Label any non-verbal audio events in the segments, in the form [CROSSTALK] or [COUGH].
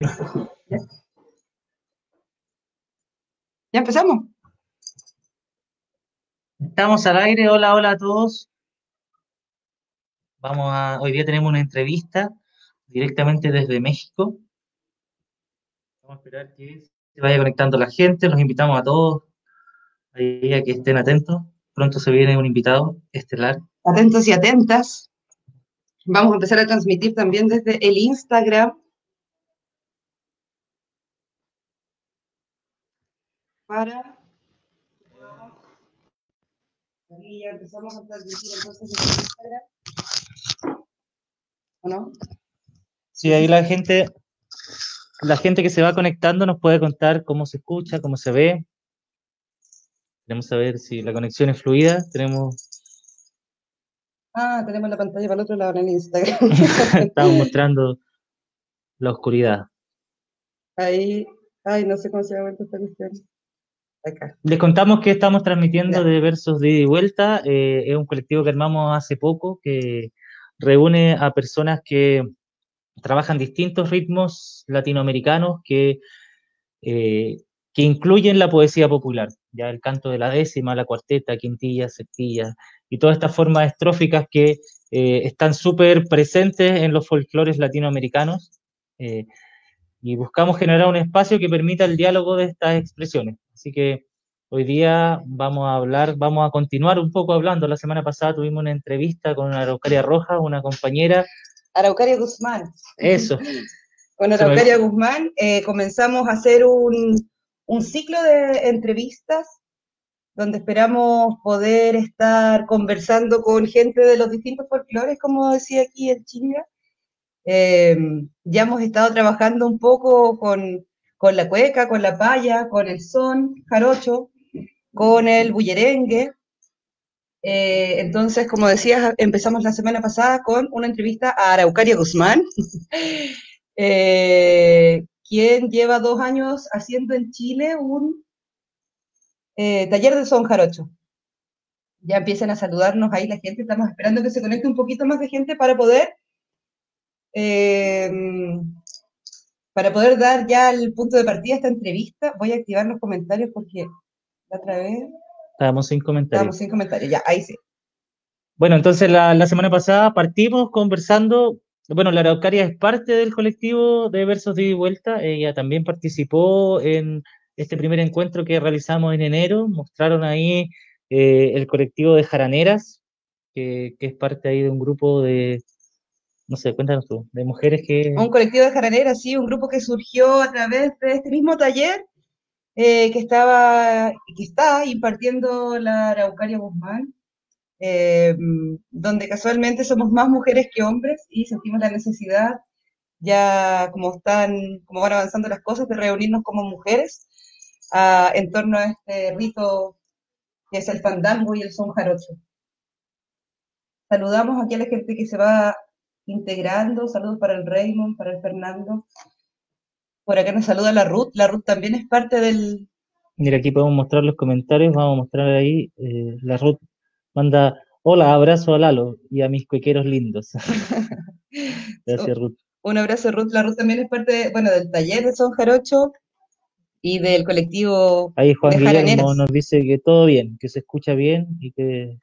¿Ya empezamos? Estamos al aire, hola, hola a todos. Vamos a, hoy día tenemos una entrevista directamente desde México. Vamos a esperar que se vaya conectando la gente, los invitamos a todos ahí a que estén atentos. Pronto se viene un invitado estelar. Atentos y atentas. Vamos a empezar a transmitir también desde el Instagram. Para Aquí ya empezamos a transmitir entonces desde Instagram. ¿O no? Sí, ahí la gente, la gente que se va conectando nos puede contar cómo se escucha, cómo se ve. Queremos saber si la conexión es fluida. Tenemos, Ah, tenemos la pantalla para el otro lado en el Instagram. [LAUGHS] estamos mostrando la oscuridad. Ahí, ay, no sé cómo se llama esta cuestión. Les contamos que estamos transmitiendo de Versos de ida y vuelta. eh, es un colectivo que armamos hace poco que reúne a personas que trabajan distintos ritmos latinoamericanos que, eh, que incluyen la poesía popular, ya el canto de la décima, la cuarteta, quintilla, septilla y todas estas formas estróficas que eh, están súper presentes en los folclores latinoamericanos. Y buscamos generar un espacio que permita el diálogo de estas expresiones. Así que hoy día vamos a hablar, vamos a continuar un poco hablando. La semana pasada tuvimos una entrevista con Araucaria Roja, una compañera. Araucaria Guzmán. Eso, Con Se me- Araucaria Guzmán eh, comenzamos a hacer un, un ciclo de entrevistas donde esperamos poder estar conversando con gente de los distintos folclores, como decía aquí en Chinga. Eh, ya hemos estado trabajando un poco con, con la cueca, con la paya, con el son jarocho, con el bullerengue. Eh, entonces, como decías, empezamos la semana pasada con una entrevista a Araucaria Guzmán, [LAUGHS] eh, quien lleva dos años haciendo en Chile un eh, taller de son jarocho. Ya empiezan a saludarnos ahí la gente, estamos esperando que se conecte un poquito más de gente para poder eh, para poder dar ya el punto de partida a esta entrevista. Voy a activar los comentarios porque la otra vez estábamos sin comentarios. estábamos sin comentarios. Ya, ahí sí. Bueno, entonces la, la semana pasada partimos conversando. Bueno, la Araucaria es parte del colectivo de Versos de y Vuelta. Ella también participó en este primer encuentro que realizamos en enero. Mostraron ahí eh, el colectivo de Jaraneras, que, que es parte ahí de un grupo de, no sé, cuéntanos tú, de mujeres que... Un colectivo de jaraneras, sí, un grupo que surgió a través de este mismo taller eh, que estaba, que está impartiendo la Araucaria Guzmán, eh, donde casualmente somos más mujeres que hombres y sentimos la necesidad, ya como están, como van avanzando las cosas, de reunirnos como mujeres ah, en torno a este rito que es el fandango y el son jarocho. Saludamos aquí a la gente que se va integrando, saludos para el Raymond, para el Fernando. Por acá nos saluda la Ruth, la Ruth también es parte del, Mira, aquí podemos mostrar los comentarios, vamos a mostrar ahí, eh, la Ruth manda, hola, abrazo a Lalo y a mis cuequeros lindos. [LAUGHS] Gracias, Ruth. un abrazo Ruth, la Ruth también es parte, de- bueno, del taller de Son Jarocho y del colectivo Ahí Juan de Guillermo jaraneras. nos dice que todo bien, que se escucha bien y que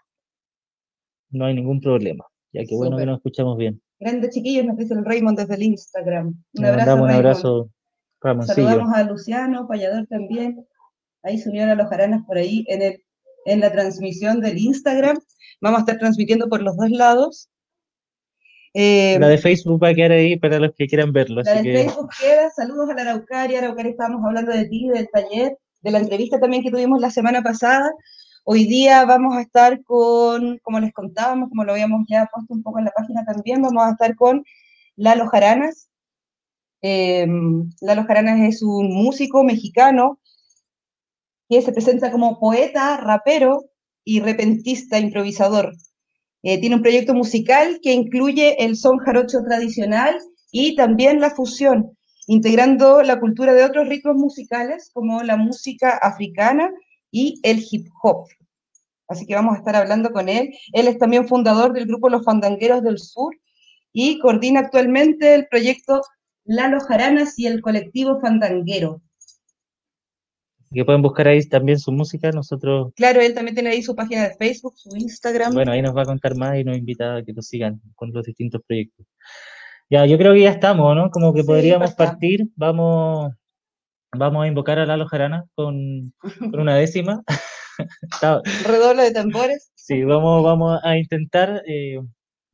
no hay ningún problema. Ya que bueno que nos escuchamos bien. Grandes chiquillos, nos dice el Raymond desde el Instagram. Un Le abrazo, un abrazo, Ramoncillo. Saludamos a Luciano, payador también. Ahí se unieron a los jaranas por ahí en, el, en la transmisión del Instagram. Vamos a estar transmitiendo por los dos lados. Eh, La de Facebook va a quedar ahí para los que quieran verlo, La así de que Facebook queda, saludos a la Araucaria, Araucaria estábamos hablando de ti, del taller, de la entrevista también que tuvimos la semana pasada. Hoy día vamos a estar con, como les contábamos, como lo habíamos ya puesto un poco en la página también, vamos a estar con Lalo Jaranas. Eh, Lalo Jaranas es un músico mexicano que se presenta como poeta, rapero y repentista, improvisador. Eh, tiene un proyecto musical que incluye el son jarocho tradicional y también la fusión, integrando la cultura de otros ritmos musicales como la música africana y el hip hop. Así que vamos a estar hablando con él. Él es también fundador del grupo Los Fandangueros del Sur y coordina actualmente el proyecto Lalo Jaranas y el colectivo Fandanguero. Que pueden buscar ahí también su música, nosotros... Claro, él también tiene ahí su página de Facebook, su Instagram. Bueno, ahí nos va a contar más y nos invita a que lo sigan con los distintos proyectos. Ya, yo creo que ya estamos, ¿no? Como que podríamos partir, vamos, vamos a invocar a Lalo Jarana con, con una décima. [LAUGHS] [LAUGHS] Redoble de tambores. Sí, vamos, vamos a intentar eh,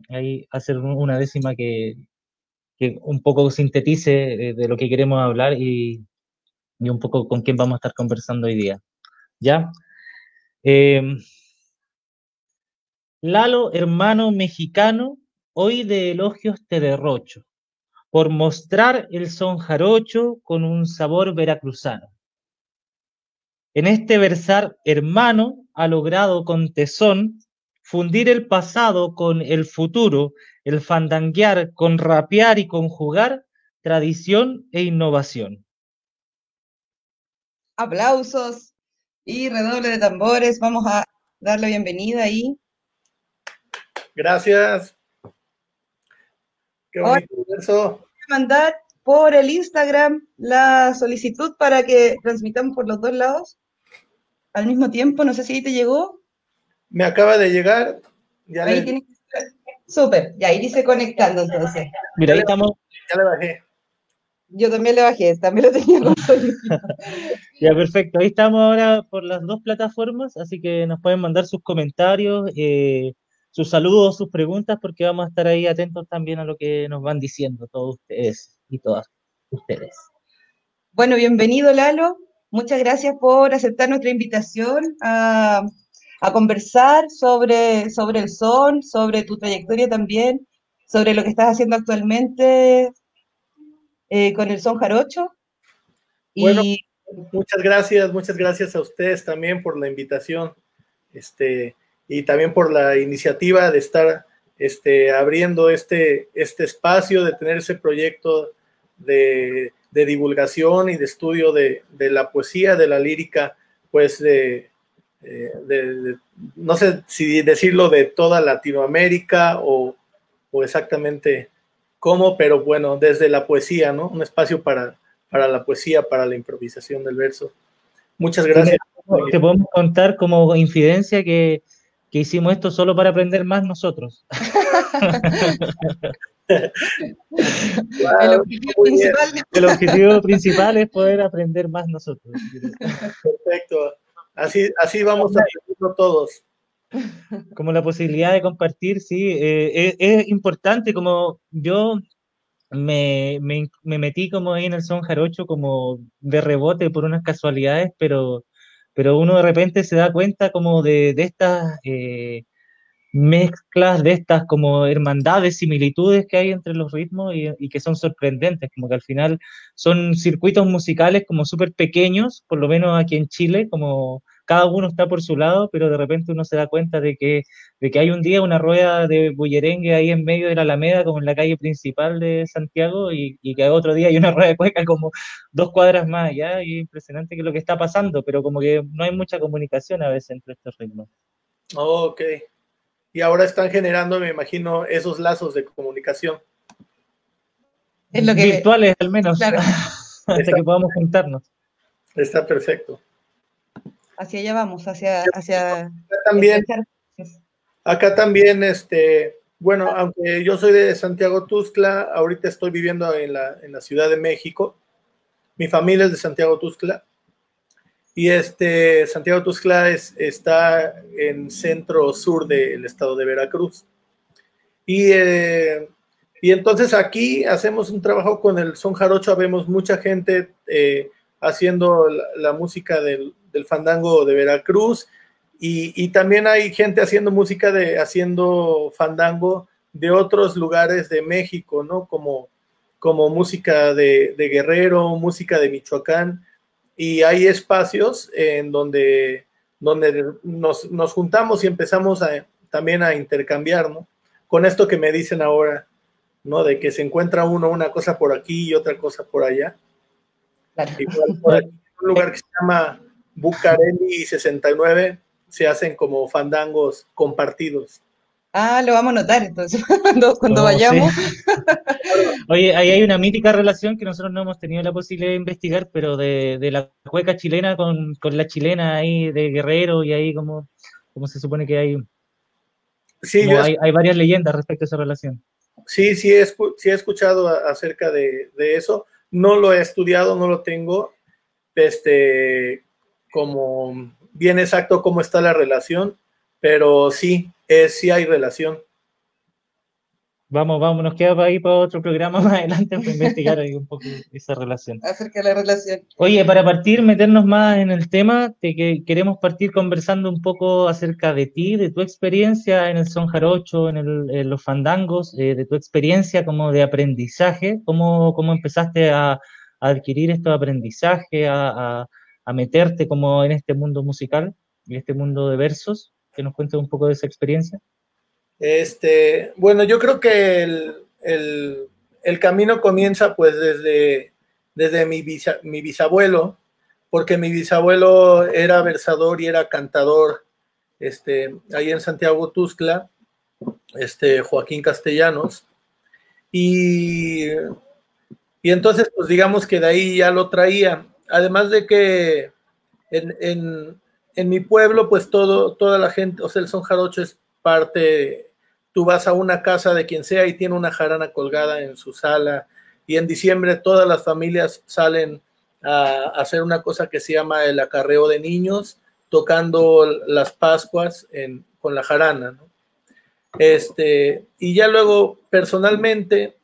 ahí hacer una décima que, que un poco sintetice eh, de, lo que queremos hablar y, y, un poco con quién vamos a estar conversando hoy día. ¿Ya? Em, Lalo, hermano mexicano, hoy de elogios te derrocho, por mostrar el son jarocho con un sabor veracruzano. En este versar hermano ha logrado con tesón fundir el pasado con el futuro, el fandanguear con rapear y conjugar tradición e innovación. Aplausos y redoble de tambores. Vamos a darle bienvenida ahí. Gracias. Qué bonito Voy a mandar por el Instagram la solicitud para que transmitamos por los dos lados al mismo tiempo. No sé si ahí te llegó. Me acaba de llegar. Ya ahí tiene Súper, y ahí dice conectando entonces. Mira, ahí estamos. Ya le bajé. Yo también le bajé, también lo tenía con [LAUGHS] Ya, perfecto. Ahí estamos ahora por las dos plataformas, así que nos pueden mandar sus comentarios, eh, sus saludos, sus preguntas, porque vamos a estar ahí atentos también a lo que nos van diciendo todos ustedes y todas ustedes. Bueno, bienvenido Lalo. Muchas gracias por aceptar nuestra invitación a, conversar sobre, sobre el son, sobre tu trayectoria también, sobre lo que estás haciendo actualmente eh, con el son jarocho. Bueno, muchas gracias, muchas gracias a ustedes también por la invitación. Este, y también por la iniciativa de estar este, abriendo este, este espacio, de tener ese proyecto de, divulgación y de estudio de, la poesía, de la lírica, pues de, no sé si decirlo de toda Latinoamérica o, exactamente cómo, pero bueno, desde la poesía, ¿no? Un espacio para, para la poesía, para la improvisación del verso. Muchas gracias. Te podemos contar como infidencia que que hicimos esto solo para aprender más nosotros. [LAUGHS] el, objetivo principal. el, objetivo principal. es poder aprender más nosotros. Perfecto. Así, así vamos a todos. Como la posibilidad de compartir, sí, eh, es, importante, como yo me, me, me, metí como ahí en el son jarocho como de rebote por unas casualidades, pero pero uno de repente se da cuenta como de, de estas eh, mezclas, de estas como hermandades, similitudes que hay entre los ritmos y, y que son sorprendentes, como que al final son circuitos musicales como súper pequeños, por lo menos aquí en Chile, como cada uno está por su lado, pero de repente uno se da cuenta de que, de que hay un día una rueda de bullerengue ahí en medio de la Alameda, como en la calle principal de Santiago, y, y que otro día hay una [LAUGHS] rueda de cueca como dos cuadras más allá, y es impresionante que lo que está pasando, pero como que no hay mucha comunicación a veces entre estos ritmos. ok. Y ahora están generando, me imagino, esos lazos de comunicación. Virtuales al menos, claro. [LAUGHS] hasta que podamos juntarnos. Está perfecto hacia allá vamos, hacia... hacia acá también, acá también, este, bueno, aunque yo soy de Santiago Tuzcla, ahorita estoy viviendo en la, en la Ciudad de México. Mi familia es de Santiago Tuzcla. Y este, Santiago Tuzcla es, está en centro sur del estado de Veracruz. Y, eh, y entonces aquí hacemos un trabajo con el son jarocho, vemos mucha gente eh, haciendo la música del, del fandango de Veracruz y, también hay gente haciendo música de, haciendo fandango de otros lugares de México, ¿no? Como, como música de, Guerrero, música de Michoacán, y hay espacios en donde, donde nos, juntamos y empezamos a, también a intercambiar, ¿no? Con esto que me dicen ahora, ¿no? De que se encuentra uno una cosa por aquí y otra cosa por allá. Igual por aquí, un lugar que se llama Bucareli 69 se hacen como fandangos compartidos. Ah, lo vamos a notar entonces, [LAUGHS] cuando, vayamos. [LAUGHS] Oye, ahí hay una mítica relación que nosotros no hemos tenido la posibilidad de investigar, pero de, la cueca chilena con, la chilena ahí de Guerrero y ahí como, como se supone que hay, sí, hay, hay, varias leyendas respecto a esa relación. Sí, sí he, sí he escuchado acerca de, de, eso. No lo he estudiado, no lo tengo este, como bien exacto cómo está la relación, pero sí, es, sí hay relación. Vamos, vamos, nos queda para ir para otro programa [LAUGHS] más adelante para investigar ahí un poco esa relación. Acerca de la relación. Oye, para partir, meternos más en el tema, de que queremos partir conversando un poco acerca de ti, de tu experiencia en el son jarocho, en, los fandangos, eh, de tu experiencia como de aprendizaje, cómo, cómo empezaste a, adquirir estos aprendizajes, a, a, meterte como en este mundo musical, en este mundo de versos, que nos cuentes un poco de esa experiencia. Este, bueno, yo creo que el, camino comienza pues desde, desde mi, mi bisabuelo, porque mi bisabuelo era versador y era cantador, este, ahí en Santiago Tuzcla, este, Joaquín Castellanos, y, y entonces pues digamos que de ahí ya lo traía, además de que en, en, en mi pueblo pues todo, toda la gente, o sea, el son jarocho es parte tú vas a una casa de quien sea y tiene una jarana colgada en su sala y en diciembre todas las familias salen a hacer una cosa que se llama el acarreo de niños, tocando las Pascuas con la jarana. Este, y ya luego, personalmente,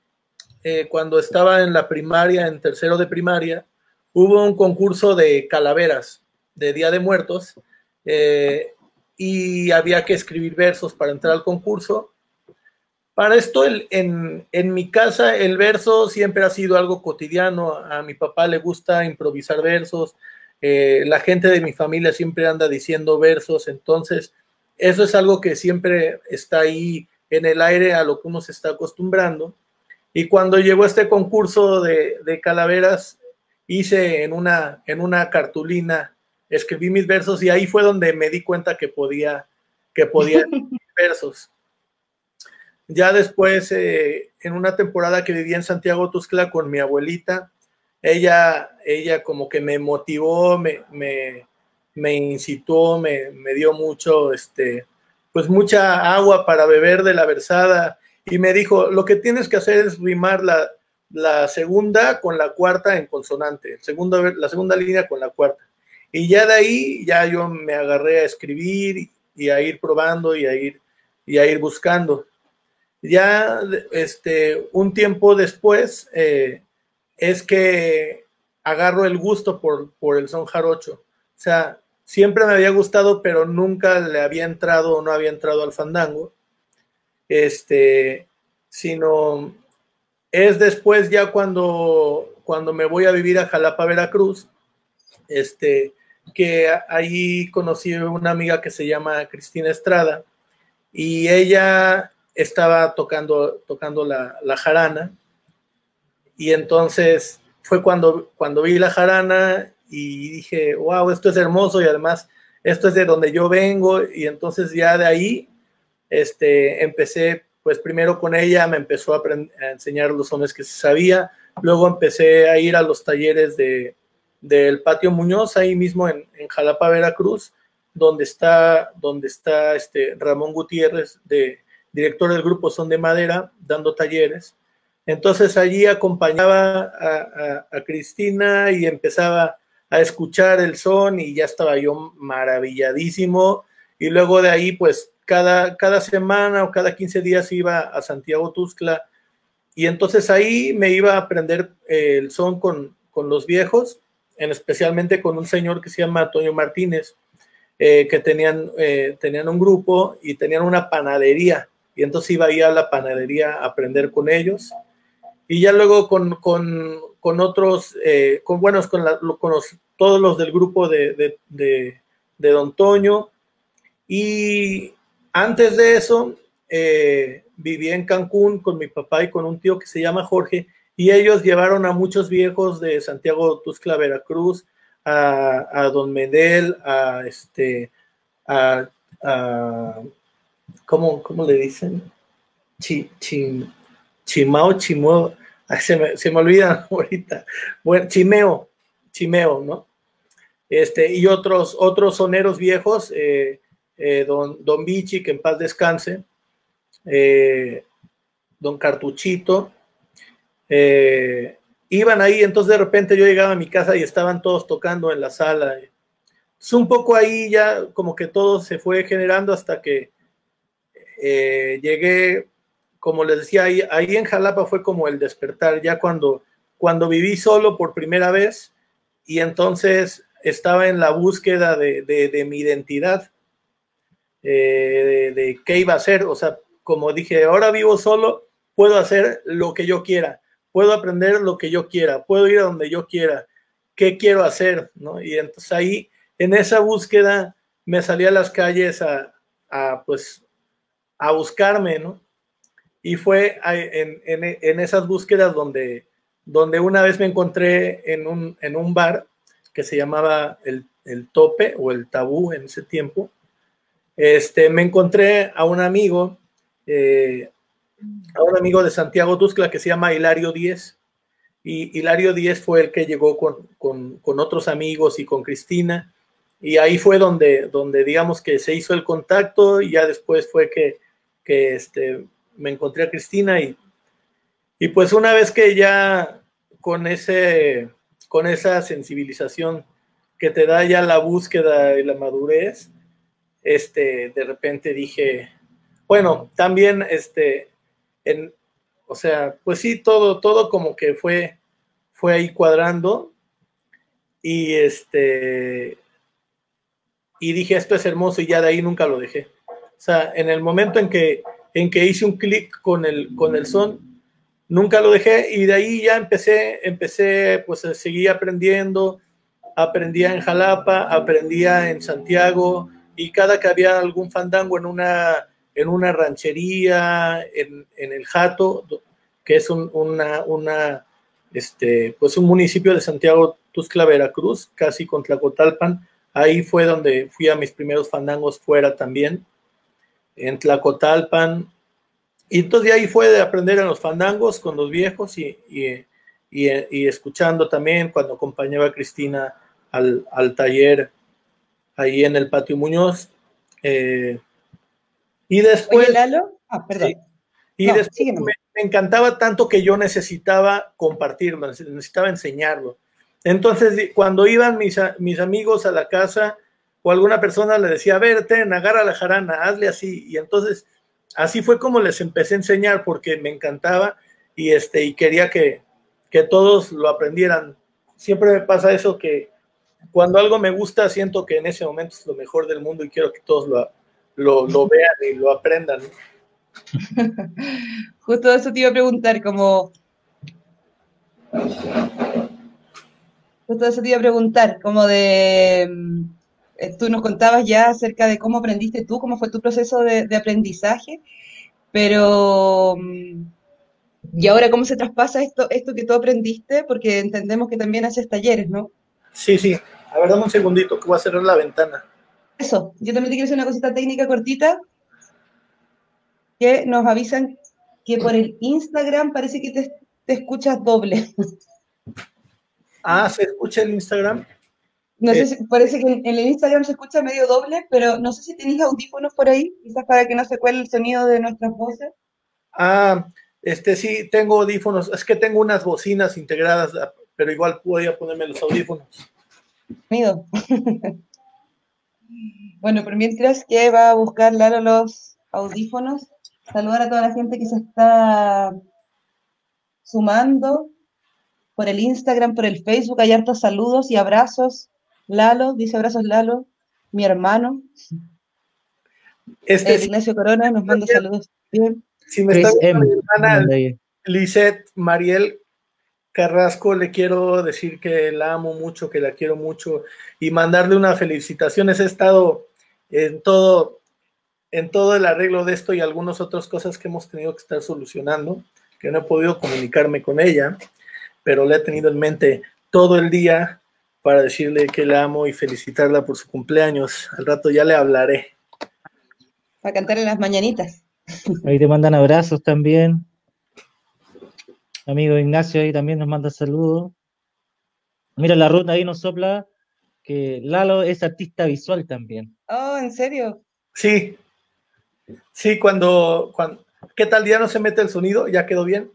eh, cuando estaba en la primaria, en tercero de primaria, hubo un concurso de calaveras de Día de Muertos eh, y había que escribir versos para entrar al concurso para esto, en, mi casa, el verso siempre ha sido algo cotidiano. A mi papá le gusta improvisar versos. Eh, la gente de mi familia siempre anda diciendo versos. Entonces, eso es algo que siempre está ahí en el aire a lo que uno se está acostumbrando. Y cuando llegó este concurso de, calaveras, hice en una, en una cartulina, escribí mis versos y ahí fue donde me di cuenta que podía, que podía [LAUGHS] versos. Ya después, eh, en una temporada que viví en Santiago Tuscla con mi abuelita, ella, ella como que me motivó, me, me, incitó, me, me, dio mucho, este, pues mucha agua para beber de la versada y me dijo, lo que tienes que hacer es rimar la, la segunda con la cuarta en consonante, segundo, la segunda línea con la cuarta. Y ya de ahí, ya yo me agarré a escribir y a ir probando y a ir, y a ir buscando. Ya este, un tiempo después eh, es que agarro el gusto por, por el son jarocho. O sea, siempre me había gustado, pero nunca le había entrado o no había entrado al fandango. Este, sino es después ya cuando, cuando me voy a vivir a Jalapa, Veracruz, este, que ahí conocí una amiga que se llama Cristina Estrada y ella estaba tocando, tocando la, jarana y entonces fue cuando, cuando vi la jarana y dije, wow, esto es hermoso y además esto es de donde yo vengo y entonces ya de ahí este, empecé, pues primero con ella me empezó a, enseñar los hombres que se sabía, luego empecé a ir a los talleres de, del Patio Muñoz, ahí mismo en Jalapa, Veracruz, donde está, donde está este Ramón Gutiérrez de, director del grupo Son de Madera, dando talleres. Entonces allí acompañaba a, Cristina y empezaba a escuchar el son y ya estaba yo maravilladísimo. Y luego de ahí, pues cada, cada semana o cada 15 días iba a Santiago Tuzcla y entonces ahí me iba a aprender eh, el son con, con los viejos, en especialmente con un señor que se llama Antonio Martínez, eh, que tenían, eh, tenían un grupo y tenían una panadería y entonces iba ahí a la panadería a aprender con ellos. Y ya luego con, con, con otros, con buenos, con, con todos los del grupo de, de, de, de, Don Toño. Y antes de eso, eh, viví en Cancún con mi papá y con un tío que se llama Jorge, y ellos llevaron a muchos viejos de Santiago Tuscla, Veracruz, a, Don Medel, a, este, a, ¿cómo, cómo le dicen? Chi, chimao, chimeo, se me, se me olvida [LAUGHS] ahorita. Bueno, chimeo, chimeo, ¿no? Este, y otros, otros soneros viejos, eh, eh, don, don Vichy, que en paz descanse, eh, don Cartuchito, iban ahí, entonces de repente yo llegaba a mi casa y estaban todos tocando en la sala. Es un poco ahí ya como que todo se fue generando hasta que llegué, como les decía, ahí, en Jalapa fue como el despertar, ya cuando, cuando viví solo por primera vez y entonces estaba en la búsqueda de, mi identidad, eh, de, qué iba a hacer. O sea, como dije, ahora vivo solo, puedo hacer lo que yo quiera, puedo aprender lo que yo quiera, puedo ir a donde yo quiera, qué quiero hacer, ¿no? Y entonces ahí, en esa búsqueda, me salí a las calles a, pues, a buscarme, ¿no? Y fue en, en, esas búsquedas donde, donde una vez me encontré en un, en un bar que se llamaba el, tope o el tabú en ese tiempo, este, me encontré a un amigo, eh, a un amigo de Santiago Tuscla que se llama Hilario Díez. Y Hilario Díez fue el que llegó con, otros amigos y con Cristina. Y ahí fue donde, donde, digamos, que se hizo el contacto y ya después fue que, que este, me encontré a Cristina y, y pues una vez que ya con ese, con esa sensibilización que te da ya la búsqueda y la madurez, este, de repente dije, bueno, también, este, en, o sea, pues sí, todo, todo como que fue, fue ahí cuadrando y este, y dije, esto es hermoso y ya de ahí nunca lo dejé. O sea, en el momento en que, en que hice un clic con el, con el son, nunca lo dejé y de ahí ya empecé, empecé pues a seguir aprendiendo, aprendía en Jalapa, aprendía en Santiago y cada que había algún fandango en una, en una ranchería, en, el Jato, que es un, una, este, pues un municipio de Santiago Tuscla, Veracruz, casi con Tlacotalpan, ahí fue donde fui a mis primeros fandangos fuera también. En Tlacotalpan, y entonces ahí fue de aprender en los fandangos con los viejos y, escuchando también cuando acompañaba a Cristina al, taller ahí en el Patio Muñoz. Eh, y después... Ah, perdón. y después me, encantaba tanto que yo necesitaba compartirlo, necesitaba enseñarlo. Entonces, cuando iban mis, mis amigos a la casa o alguna persona le decía, a ver, ten, agarra la jarana, hazle así. Y entonces así fue como les empecé a enseñar porque me encantaba y, este, y quería que, todos lo aprendieran. Siempre me pasa eso que cuando algo me gusta siento que en ese momento es lo mejor del mundo y quiero que todos lo, lo, vean y lo aprendan. [LAUGHS] Justo eso te iba a preguntar, como... Justo eso te iba a preguntar, como de eh, tú nos contabas ya acerca de cómo aprendiste tú, cómo fue tu proceso de, aprendizaje, pero mm, ¿y ahora cómo se traspasa esto, esto que tú aprendiste? Porque entendemos que también haces talleres, ¿no? Sí, sí. A ver, dame un segundito que voy a cerrar la ventana. Eso, yo también te quiero hacer una cosita técnica cortita, que nos avisan que por el Instagram parece que te, te escuchas doble. Ah, ¿se escucha el Instagram? No sé si, parece que en, el Instagram se escucha medio doble, pero no sé si tenéis audífonos por ahí, quizás para que no se cuele el sonido de nuestras voces. Ah, este sí, tengo audífonos. Es que tengo unas bocinas integradas, pero igual podría ponerme los audífonos. Sonido. [LAUGHS] bueno, pero mientras que va a buscar Lalo los audífonos, saludar a toda la gente que se está sumando por el Instagram, por el Facebook. Hay hartos saludos y abrazos Lalo, dice abrazos Lalo, mi hermano. Este, eh, Ignacio Corona nos manda saludos. Bien. Si me está viendo mi hermana Lisette Mariel Carrasco, le quiero decir que la amo mucho, que la quiero mucho y mandarle una felicitación. He estado en todo, en todo el arreglo de esto y algunas otras cosas que hemos tenido que estar solucionando, que no he podido comunicarme con ella, pero le he tenido en mente todo el día para decirle que la amo y felicitarla por su cumpleaños. Al rato ya le hablaré. Para cantar en las mañanitas. Ahí te mandan abrazos también. Amigo Ignacio ahí también nos manda saludos. Mira, la ruta ahí nos sopla que Lalo es artista visual también. Oh, ¿en serio? Sí. Sí, cuando, cuando ¿qué tal día no se mete el sonido? ¿Ya quedó bien?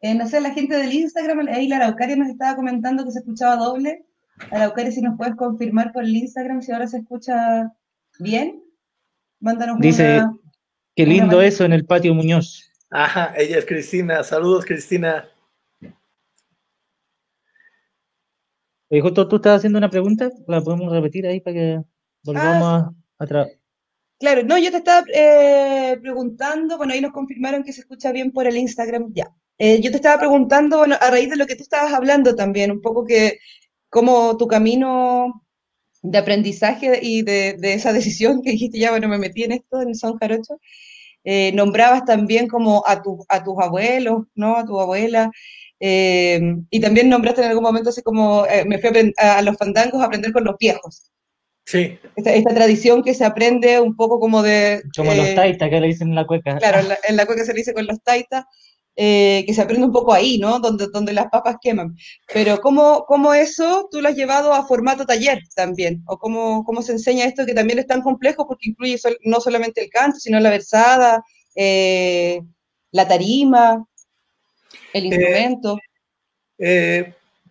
Eh, no sé, la gente del Instagram, ahí la Araucaria nos estaba comentando que se escuchaba doble. Araucaria, si nos puedes confirmar por el Instagram si ahora se escucha bien. Mándanos Dice, qué lindo eso en el patio Muñoz. Ajá, ella es Cristina. Saludos, Cristina. Oye, justo tú estabas haciendo una pregunta, la podemos repetir ahí para que volvamos ah, atrás. Claro, no, yo te estaba eh, preguntando, bueno, ahí nos confirmaron que se escucha bien por el Instagram, ya. Eh, yo te estaba preguntando, bueno, a raíz de lo que tú estabas hablando también, un poco que cómo tu camino de aprendizaje y de, esa decisión que dijiste, ya, bueno, me metí en esto, en Son Jarocho, eh, nombrabas también como a, tu, a tus abuelos, ¿no? A tu abuela, eh, y también nombraste en algún momento así como, me fui a, a, los fandangos a aprender con los viejos. Sí. Esta, tradición que se aprende un poco como de... Como los taitas que le dicen en la cueca. Claro, en la, [LAUGHS] en la cueca se le dice con los taitas. Eh, que se aprende un poco ahí, ¿no? Donde, donde las papas queman. Pero ¿cómo, ¿cómo, eso tú lo has llevado a formato taller también? ¿O cómo, cómo se enseña esto que también es tan complejo porque incluye no solamente el canto, sino la versada, eh, la tarima, el eh, instrumento?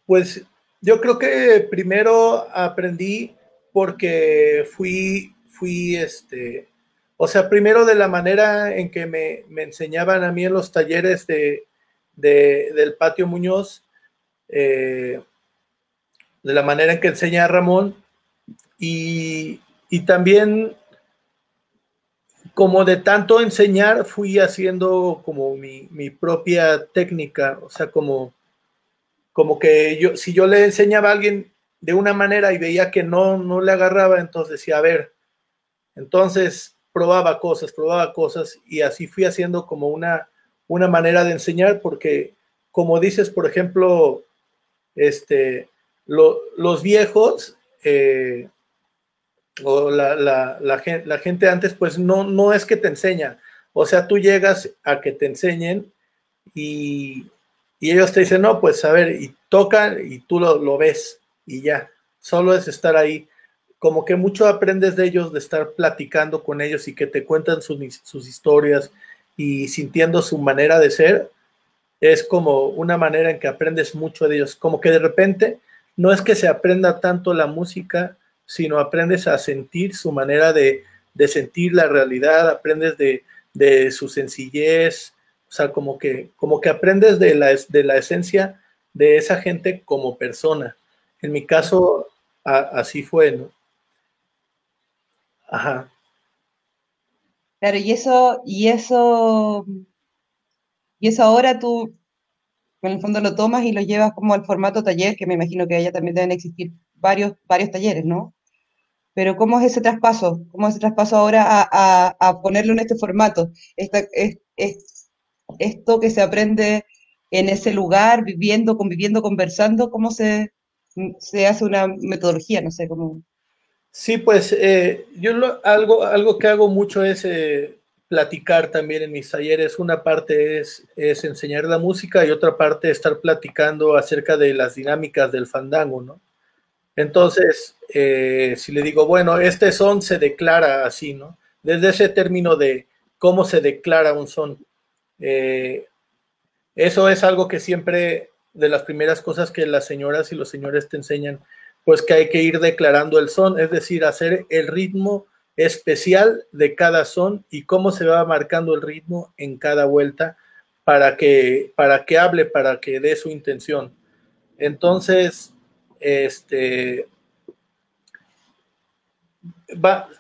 pues yo creo que primero aprendí porque fui, fui este, o sea, primero de la manera en que me, enseñaban a mí en los talleres de, del patio Muñoz, eh, de la manera en que enseña Ramón, y, también como de tanto enseñar, fui haciendo como mi, propia técnica, o sea, como, como que yo, si yo le enseñaba a alguien de una manera y veía que no, no le agarraba, entonces decía, a ver, entonces probaba cosas, probaba cosas y así fui haciendo como una, una manera de enseñar porque, como dices, por ejemplo, este, los viejos eh, o la, la, la, gente antes, pues no, no es que te enseña. O sea, tú llegas a que te enseñen y, y ellos te dicen, no, pues a ver, y tocan y tú lo, lo ves y ya, solo es estar ahí como que mucho aprendes de ellos, de estar platicando con ellos y que te cuentan sus, historias y sintiendo su manera de ser, es como una manera en que aprendes mucho de ellos, como que de repente no es que se aprenda tanto la música, sino aprendes a sentir su manera de, sentir la realidad, aprendes de, su sencillez, o sea, como que, como que aprendes de la, de la esencia de esa gente como persona. En mi caso, así fue, ¿no? Ajá. Claro, y eso, y eso, y eso ahora tú, en el fondo lo tomas y lo llevas como al formato taller, que me imagino que allá también deben existir varios, varios talleres, ¿no? Pero ¿cómo es ese traspaso? ¿Cómo es ese traspaso ahora a, ponerlo en este formato? Esta, es, esto que se aprende en ese lugar, viviendo, conviviendo, conversando, ¿cómo se, se hace una metodología? No sé, cómo... Sí, pues eh, yo algo, algo que hago mucho es eh, platicar también en mis talleres. Una parte es, es, enseñar la música y otra parte estar platicando acerca de las dinámicas del fandango, ¿no? Entonces, eh, si le digo, bueno, este son se declara así, ¿no? Desde ese término de cómo se declara un son. eso es algo que siempre, de las primeras cosas que las señoras y los señores te enseñan pues que hay que ir declarando el son, es decir, hacer el ritmo especial de cada son y cómo se va marcando el ritmo en cada vuelta para que, para que hable, para que dé su intención. Entonces, este,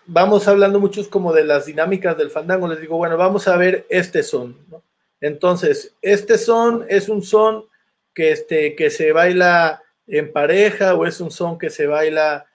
vamos hablando muchos como de las dinámicas del fandango. Les digo, bueno, vamos a ver este son. Entonces, este son es un son que, este, que se baila en pareja o es un son que se baila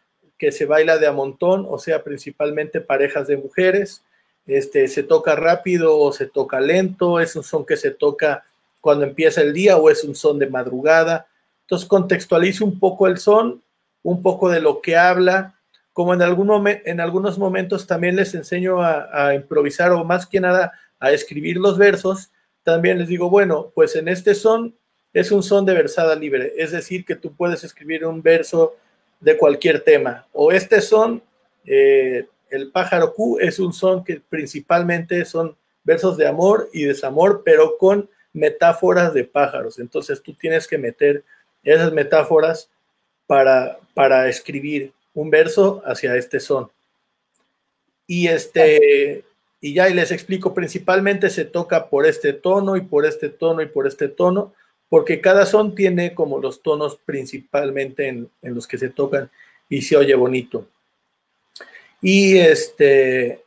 que se baila de a montón, o sea, principalmente parejas de mujeres. Este, se toca rápido o se toca lento, es un son que se toca cuando empieza el día o es un son de madrugada. Entonces contextualice un poco el son, un poco de lo que habla, como en, algún en algunos momentos también les enseño a, improvisar o más que nada a escribir los versos, también les digo, bueno, pues en este son es un son de versada libre, es decir, que tú puedes escribir un verso de cualquier tema, o este son, eh, el pájaro Q es un son que principalmente son versos de amor y desamor, pero con metáforas de pájaros, entonces tú tienes que meter esas metáforas para, para escribir un verso hacia este son. Y este, y ya les explico, principalmente se toca por este tono y por este tono y por este tono, porque cada son tiene como los tonos principalmente en, los que se tocan y se oye bonito. Y este,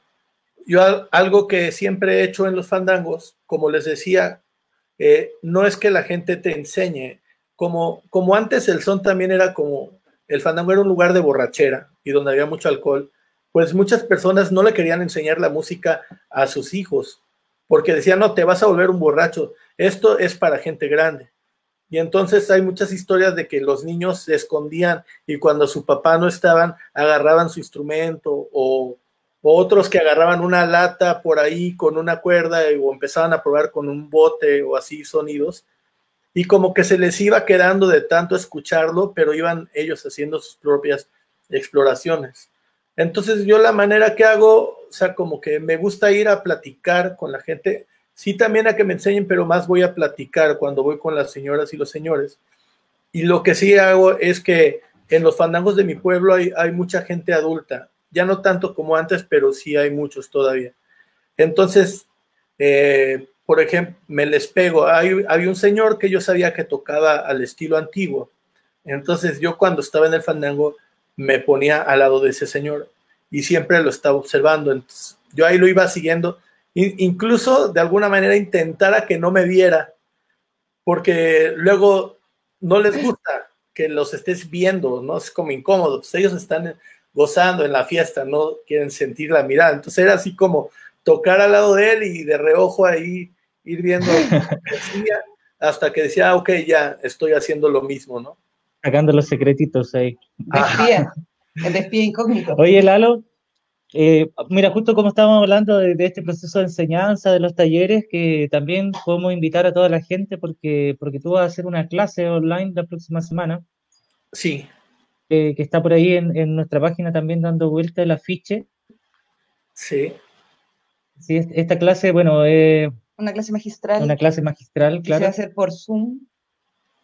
yo algo que siempre he hecho en los fandangos, como les decía, eh, no es que la gente te enseñe, como, como antes el son también era como el fandango era un lugar de borrachera y donde había mucho alcohol, pues muchas personas no le querían enseñar la música a sus hijos, porque decían, no, te vas a volver un borracho, esto es para gente grande. Y entonces hay muchas historias de que los niños se escondían y cuando su papá no estaban, agarraban su instrumento o, o otros que agarraban una lata por ahí con una cuerda o empezaban a probar con un bote o así sonidos y como que se les iba quedando de tanto escucharlo, pero iban ellos haciendo sus propias exploraciones. Entonces yo la manera que hago, o sea, como que me gusta ir a platicar con la gente, sí también a que me enseñen, pero más voy a platicar cuando voy con las señoras y los señores. Y lo que sí hago es que en los fandangos de mi pueblo hay, mucha gente adulta, ya no tanto como antes, pero sí hay muchos todavía. Entonces, eh, por ejemplo, me les pego. Hay, había un señor que yo sabía que tocaba al estilo antiguo. Entonces yo cuando estaba en el fandango me ponía al lado de ese señor y siempre lo estaba observando. Entonces, yo ahí lo iba siguiendo. Incluso de alguna manera intentara que no me viera, porque luego no les gusta que los estés viendo, ¿no? Es como incómodo. Pues ellos están gozando en la fiesta, no quieren sentir la mirada. Entonces era así como tocar al lado de él y de reojo ahí ir viendo [LAUGHS] hasta que decía, ah, ok, ya estoy haciendo lo mismo, ¿no? Sacando los secretitos ahí. el despía incógnito. Oye, Lalo, eh, mira, justo como estábamos hablando de, este proceso de enseñanza, de los talleres, que también podemos invitar a toda la gente porque, porque tú vas a hacer una clase online la próxima semana. Sí. que está por ahí en, en, nuestra página también dando vuelta el afiche. Sí. Sí, esta clase, bueno, eh, una clase magistral. Una clase magistral, claro. Se va a hacer por Zoom.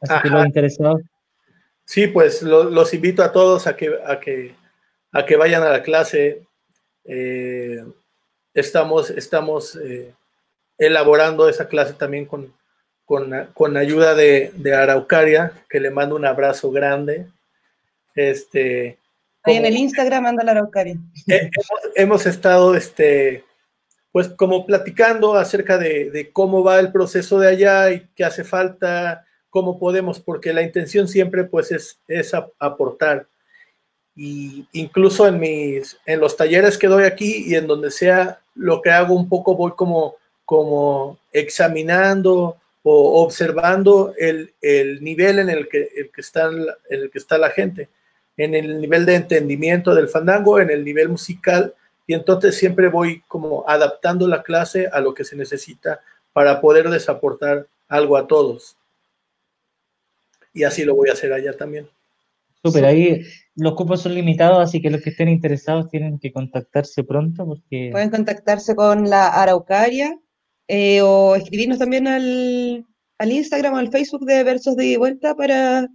Así que los interesados. Sí, pues los invito a todos a que, a que, a que vayan a la clase. Eh, estamos estamos eh, elaborando esa clase también con, con, ayuda de, Araucaria, que le mando un abrazo grande. Este, Ahí en el Instagram anda la Araucaria. hemos, hemos, estado este, pues como platicando acerca de, cómo va el proceso de allá y qué hace falta, cómo podemos, porque la intención siempre pues es, es aportar. Y incluso en mis, en los talleres que doy aquí y en donde sea lo que hago un poco voy como, como examinando o observando el, nivel en el que, el que está, en el que está la gente, en el nivel de entendimiento del fandango, en el nivel musical y entonces siempre voy como adaptando la clase a lo que se necesita para poder desaportar algo a todos. Y así lo voy a hacer allá también. Súper, ahí los cupos son limitados, así que los que estén interesados tienen que contactarse pronto porque... Pueden contactarse con la Araucaria eh, o escribirnos también al, al Instagram o al Facebook de Versos de Vuelta para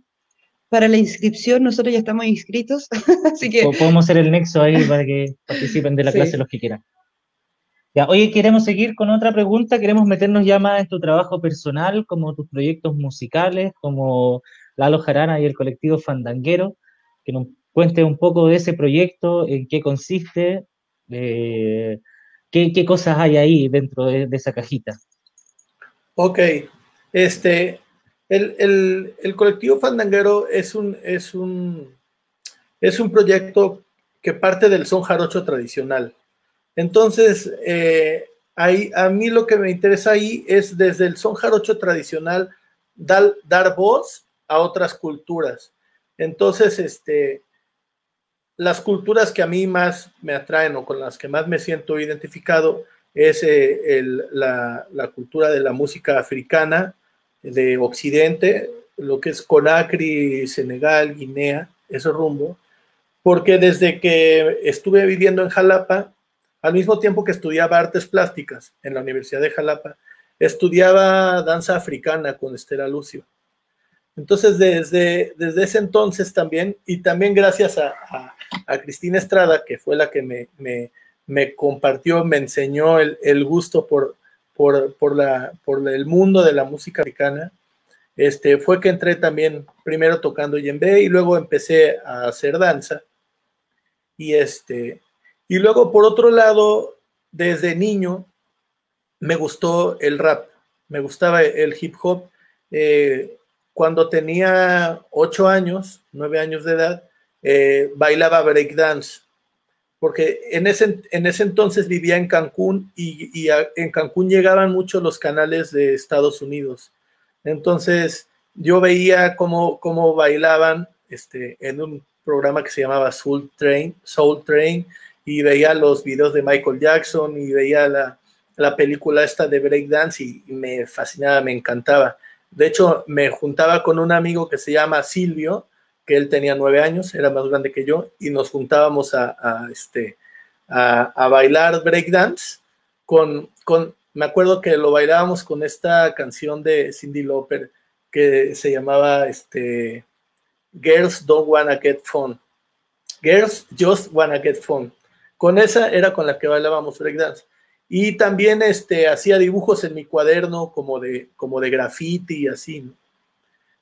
para la inscripción, nosotros ya estamos inscritos, [LAUGHS] así que... podemos ser el nexo ahí para que participen de la clase los que quieran. Ya, hoy queremos seguir con otra pregunta, queremos meternos ya más en tu trabajo personal, como tus proyectos musicales, como Lalo Jarana y el colectivo Fandanguero, que nos cuente un poco de ese proyecto, en qué consiste, eh, qué, cosas hay ahí dentro de, esa cajita. Ok, este, el, colectivo Fandanguero es un, es, un, es un proyecto que parte del son jarocho tradicional. Entonces, eh, ahí, a mí lo que me interesa ahí es desde el son jarocho tradicional dar, dar voz a otras culturas. Entonces, este, las culturas que a mí más me atraen o con las que más me siento identificado es eh, la, cultura de la música africana de Occidente, lo que es Conakry, Senegal, Guinea, ese rumbo, porque desde que estuve viviendo en Jalapa, al mismo tiempo que estudiaba artes plásticas en la Universidad de Jalapa, estudiaba danza africana con Estela Lucio. Entonces, desde, desde ese entonces también, y también gracias a, Cristina Estrada, que fue la que me, compartió, me enseñó el, gusto por, por, la, por el mundo de la música africana, este, fue que entré también primero tocando yembe y luego empecé a hacer danza. Y, este, y luego, por otro lado, desde niño me gustó el rap, me gustaba el hip hop. Eh, cuando tenía ocho años, nueve años de edad, eh, bailaba breakdance, porque en ese, en ese entonces vivía en Cancún y, en Cancún llegaban mucho los canales de Estados Unidos. Entonces yo veía cómo, cómo bailaban este, en un programa que se llamaba Soul Train, Soul Train y veía los videos de Michael Jackson y veía la, la película esta de breakdance y me fascinaba, me encantaba. De hecho, me juntaba con un amigo que se llama Silvio, que él tenía nueve años, era más grande que yo, y nos juntábamos a, este, a, bailar breakdance con, con, me acuerdo que lo bailábamos con esta canción de Cindy Lauper que se llamaba este, Girls Don't Wanna Get Fun. Girls Just Wanna Get Fun. Con esa era con la que bailábamos breakdance. Y también este, hacía dibujos en mi cuaderno como de, como de graffiti y así.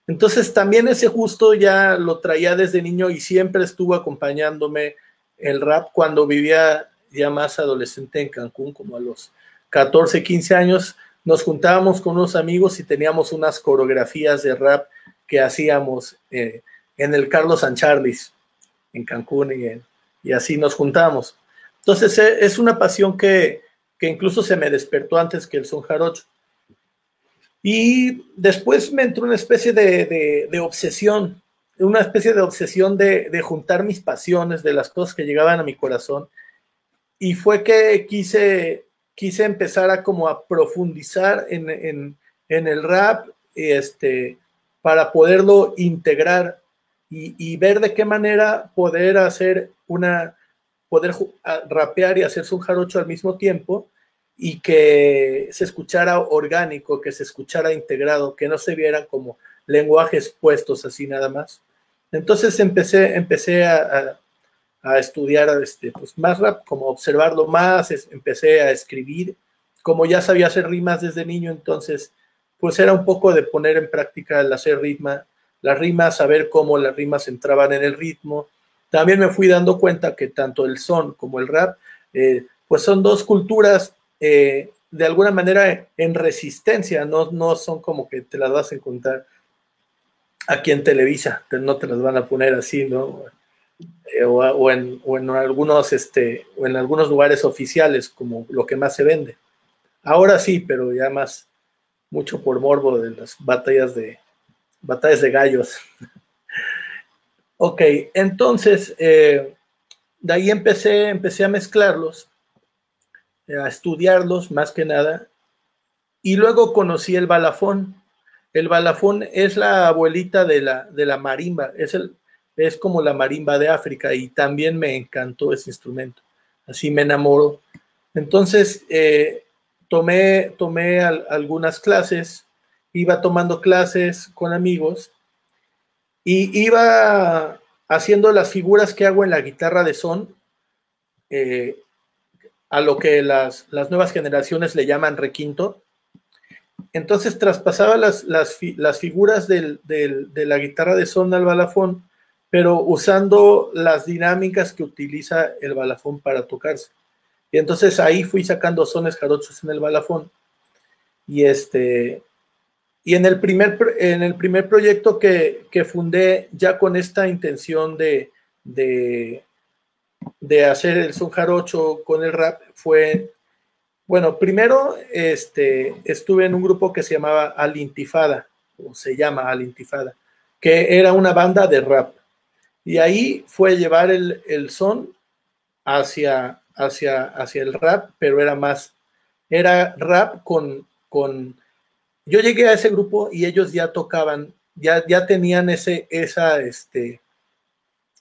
Entonces también ese justo ya lo traía desde niño y siempre estuvo acompañándome el rap cuando vivía ya más adolescente en Cancún, como a los 14, 15 años. Nos juntábamos con unos amigos y teníamos unas coreografías de rap que hacíamos eh, en el Carlos San Charles, en Cancún, y, y así nos juntamos. Entonces e, es una pasión que, que incluso se me despertó antes que el son jarocho. Y después me entró una especie de, obsesión, una especie de obsesión de, juntar mis pasiones, de las cosas que llegaban a mi corazón. Y fue que quise, quise empezar a como a profundizar en, el rap este, para poderlo integrar y, y, ver de qué manera poder hacer una, poder rapear y hacerse un jarocho al mismo tiempo y que se escuchara orgánico, que se escuchara integrado, que no se vieran como lenguajes puestos así nada más. Entonces empecé, empecé a, estudiar este, pues, más rap, como observarlo más, empecé a escribir, como ya sabía hacer rimas desde niño, entonces pues era un poco de poner en práctica el hacer ritma, las rimas, saber cómo las rimas entraban en el ritmo, también me fui dando cuenta que tanto el son como el rap, eh, pues son dos culturas eh, de alguna manera en resistencia, no, no son como que te las vas a encontrar aquí en Televisa, no te las van a poner así, ¿no? Eh, o, en, algunos, este, o en algunos lugares oficiales, como lo que más se vende. Ahora sí, pero ya más, mucho por morbo de las batallas de, batallas de gallos. [LAUGHS] Ok, entonces, eh, de ahí empecé, empecé a mezclarlos, a estudiarlos más que nada, y luego conocí el balafón. El balafón es la abuelita de la, de la marimba, es, el, es como la marimba de África y también me encantó ese instrumento. Así me enamoró. Entonces, eh, tomé, tomé algunas clases, iba tomando clases con amigos y iba haciendo las figuras que hago en la guitarra de son, eh, a lo que las, nuevas generaciones le llaman requinto. Entonces traspasaba las, las, figuras de la guitarra de son al balafón, pero usando las dinámicas que utiliza el balafón para tocarse. Y entonces ahí fui sacando sones jarochos en el balafón. Y este, y en el primer, en el primer proyecto que, fundé, ya con esta intención de, de, hacer el son jarocho con el rap, fue, bueno, primero este, estuve en un grupo que se llamaba Alintifada, o se llama Alintifada, que era una banda de rap. Y ahí fue llevar el, el son hacia, hacia, hacia el rap, pero era más, era rap con, con, yo llegué a ese grupo y ellos ya tocaban, ya, ya tenían ese, esa, este,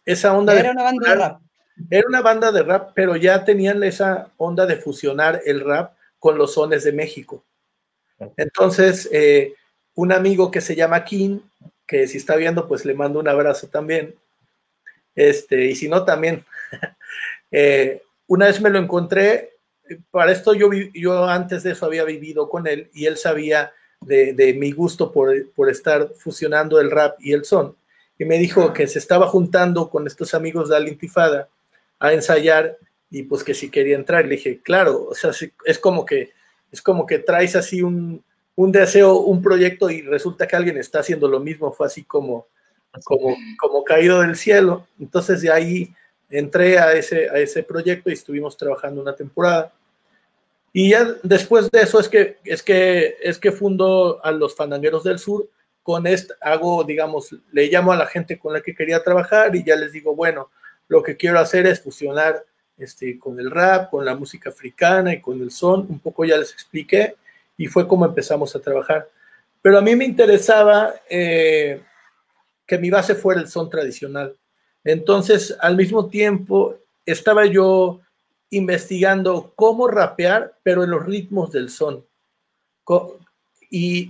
esa onda era una banda de rap. Era una banda de rap, pero ya tenían esa onda de fusionar el rap con los sones de México. Entonces, eh, un amigo que se llama King, que si está viendo, pues le mando un abrazo también. Este, y si no, también. [LAUGHS] Eh, una vez me lo encontré, para esto yo, yo antes de eso había vivido con él y él sabía de, mi gusto por, por, estar fusionando el rap y el son. Y me dijo que se estaba juntando con estos amigos de Alintifada a ensayar y pues que si quería entrar. Le dije, claro, o sea, es como que, es como que traes así un, un deseo, un proyecto y resulta que alguien está haciendo lo mismo. Fue así como, como, como caído del cielo. Entonces de ahí entré a ese, a ese proyecto y estuvimos trabajando una temporada. Y ya después de eso es que, es que, es que fundo a los Fandangueros del Sur. Con esto hago, digamos, le llamo a la gente con la que quería trabajar y ya les digo, bueno, lo que quiero hacer es fusionar este, con el rap, con la música africana y con el son. Un poco ya les expliqué y fue como empezamos a trabajar. Pero a mí me interesaba eh, que mi base fuera el son tradicional. Entonces, al mismo tiempo, estaba yo investigando cómo rapear, pero en los ritmos del son. Y,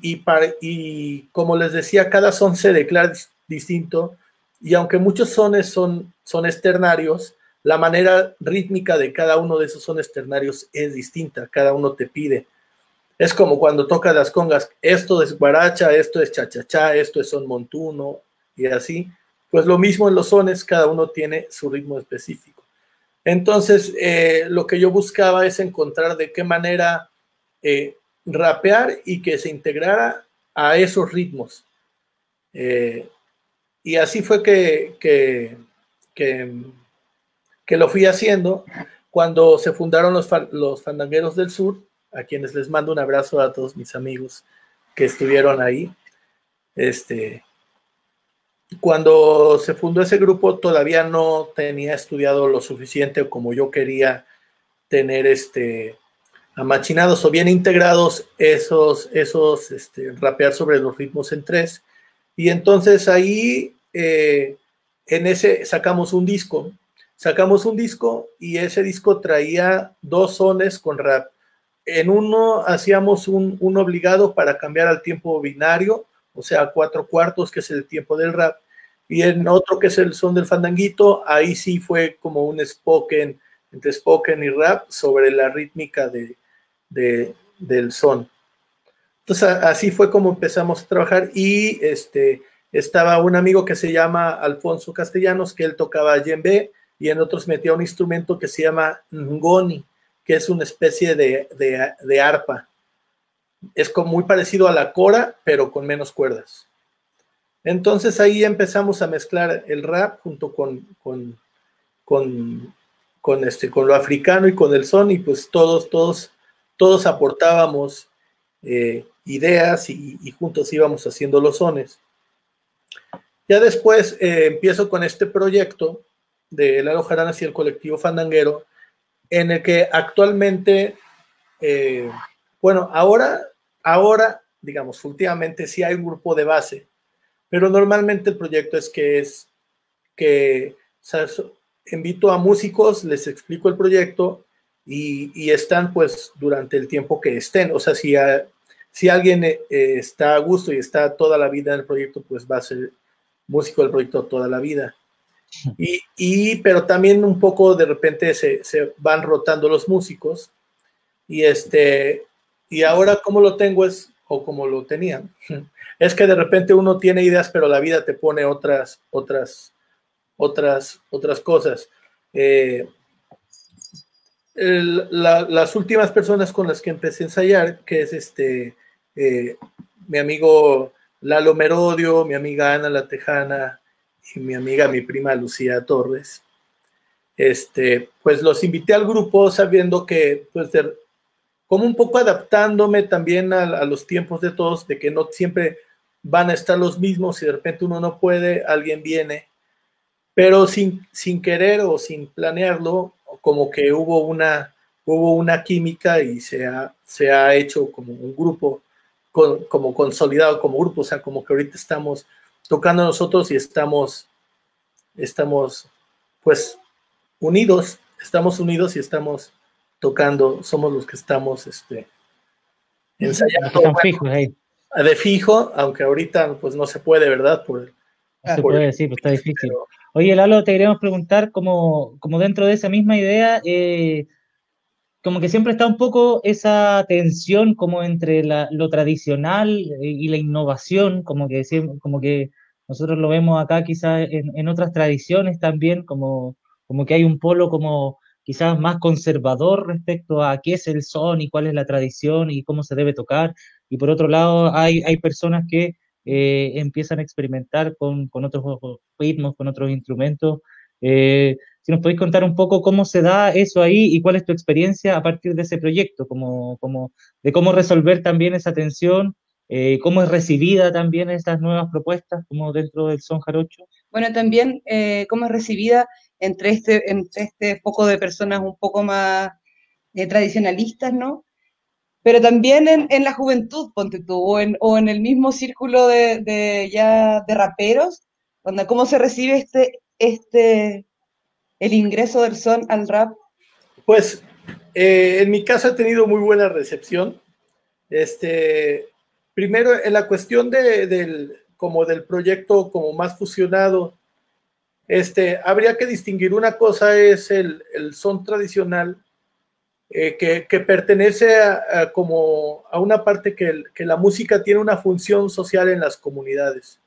y, como les decía, cada son se declara distinto y aunque muchos sones son, son externarios, la manera rítmica de cada uno de esos sones externarios es distinta, cada uno te pide. Es como cuando toca las congas, esto es guaracha, esto es cha-cha-cha, esto es son montuno y así. Pues lo mismo en los sones, cada uno tiene su ritmo específico. Entonces, eh, lo que yo buscaba es encontrar de qué manera eh, rapear y que se integrara a esos ritmos. Eh, y así fue que, que, que, lo fui haciendo cuando se fundaron los, los Fandangueros del Sur, a quienes les mando un abrazo a todos mis amigos que estuvieron ahí. Este, cuando se fundó ese grupo todavía no tenía estudiado lo suficiente como yo quería tener este amachinados o bien integrados esos, esos este, rapear sobre los ritmos en tres. Y entonces ahí eh, en ese sacamos un disco, sacamos un disco y ese disco traía dos sones con rap. En uno hacíamos un, un obligado para cambiar al tiempo binario, o sea, cuatro cuartos, que es el tiempo del rap. Y en otro que es el son del fandanguito, ahí sí fue como un spoken, entre spoken y rap, sobre la rítmica de, del son. Entonces así fue como empezamos a trabajar y este, estaba un amigo que se llama Alfonso Castellanos, que él tocaba djembe y en otros metía un instrumento que se llama ngoni, que es una especie de, de arpa es como muy parecido a la cora, pero con menos cuerdas. Entonces ahí empezamos a mezclar el rap junto con, con, con, este, con lo africano y con el son, y pues todos, todos, todos aportábamos eh, ideas y, juntos íbamos haciendo los sones. Ya después eh, empiezo con este proyecto de Lalo Jaranas y el colectivo Fandanguero, en el que actualmente, eh, bueno, ahora Ahora, digamos, últimamente sí hay un grupo de base, pero normalmente el proyecto es que es que invito a músicos, les explico el proyecto y, están pues durante el tiempo que estén. O sea, si, si alguien eh, está a gusto y está toda la vida en el proyecto, pues va a ser músico del proyecto toda la vida. Y, y pero también un poco de repente se, se, van rotando los músicos y este y ahora como lo tengo es, o como lo tenía, [LAUGHS] es que de repente uno tiene ideas, pero la vida te pone otras, otras, otras, otras cosas. Eh, las últimas personas con las que empecé a ensayar, que es este, eh, mi amigo Lalo Merodio, mi amiga Ana La Tejana y mi amiga, mi prima Lucía Torres, este, pues los invité al grupo sabiendo que pues de, como un poco adaptándome también a, los tiempos de todos, de que no siempre van a estar los mismos y de repente uno no puede, alguien viene. Pero sin, sin querer o sin planearlo, como que hubo una, hubo una química y se ha, se ha hecho como un grupo, como consolidado como grupo, o sea, como que ahorita estamos tocando nosotros y estamos, estamos, pues, unidos, estamos unidos y estamos tocando, somos los que estamos, este, ensayando. De fijo, aunque ahorita, pues, no se puede, ¿verdad? Por, se puede decir, pues está difícil. Oye, Lalo, te queríamos preguntar, como, como dentro de esa misma idea, eh, como que siempre está un poco esa tensión como entre lo tradicional y la innovación, como que, como que nosotros lo vemos acá quizás en, otras tradiciones también, como, como que hay un polo como quizás más conservador respecto a qué es el son y cuál es la tradición y cómo se debe tocar. Y por otro lado, hay, hay personas que eh, empiezan a experimentar con, con, otros ritmos, con otros instrumentos. Eh, si nos podéis contar un poco cómo se da eso ahí y cuál es tu experiencia a partir de ese proyecto, como, como de cómo resolver también esa tensión, eh, cómo es recibida también estas nuevas propuestas, como dentro del son jarocho. Bueno, también cómo es recibida entre este, entre este poco de personas un poco más tradicionalistas, ¿no? Pero también en, la juventud, ponte tú, o en, o en el mismo círculo de, ya de raperos, donde cómo se recibe este, este, el ingreso del son al rap. Pues eh, en mi caso ha tenido muy buena recepción. Este, primero, en la cuestión de, del, como del proyecto como más fusionado, este, habría que distinguir una cosa es el, el son tradicional eh, que, pertenece a, como a una parte que, la música tiene una función social en las comunidades.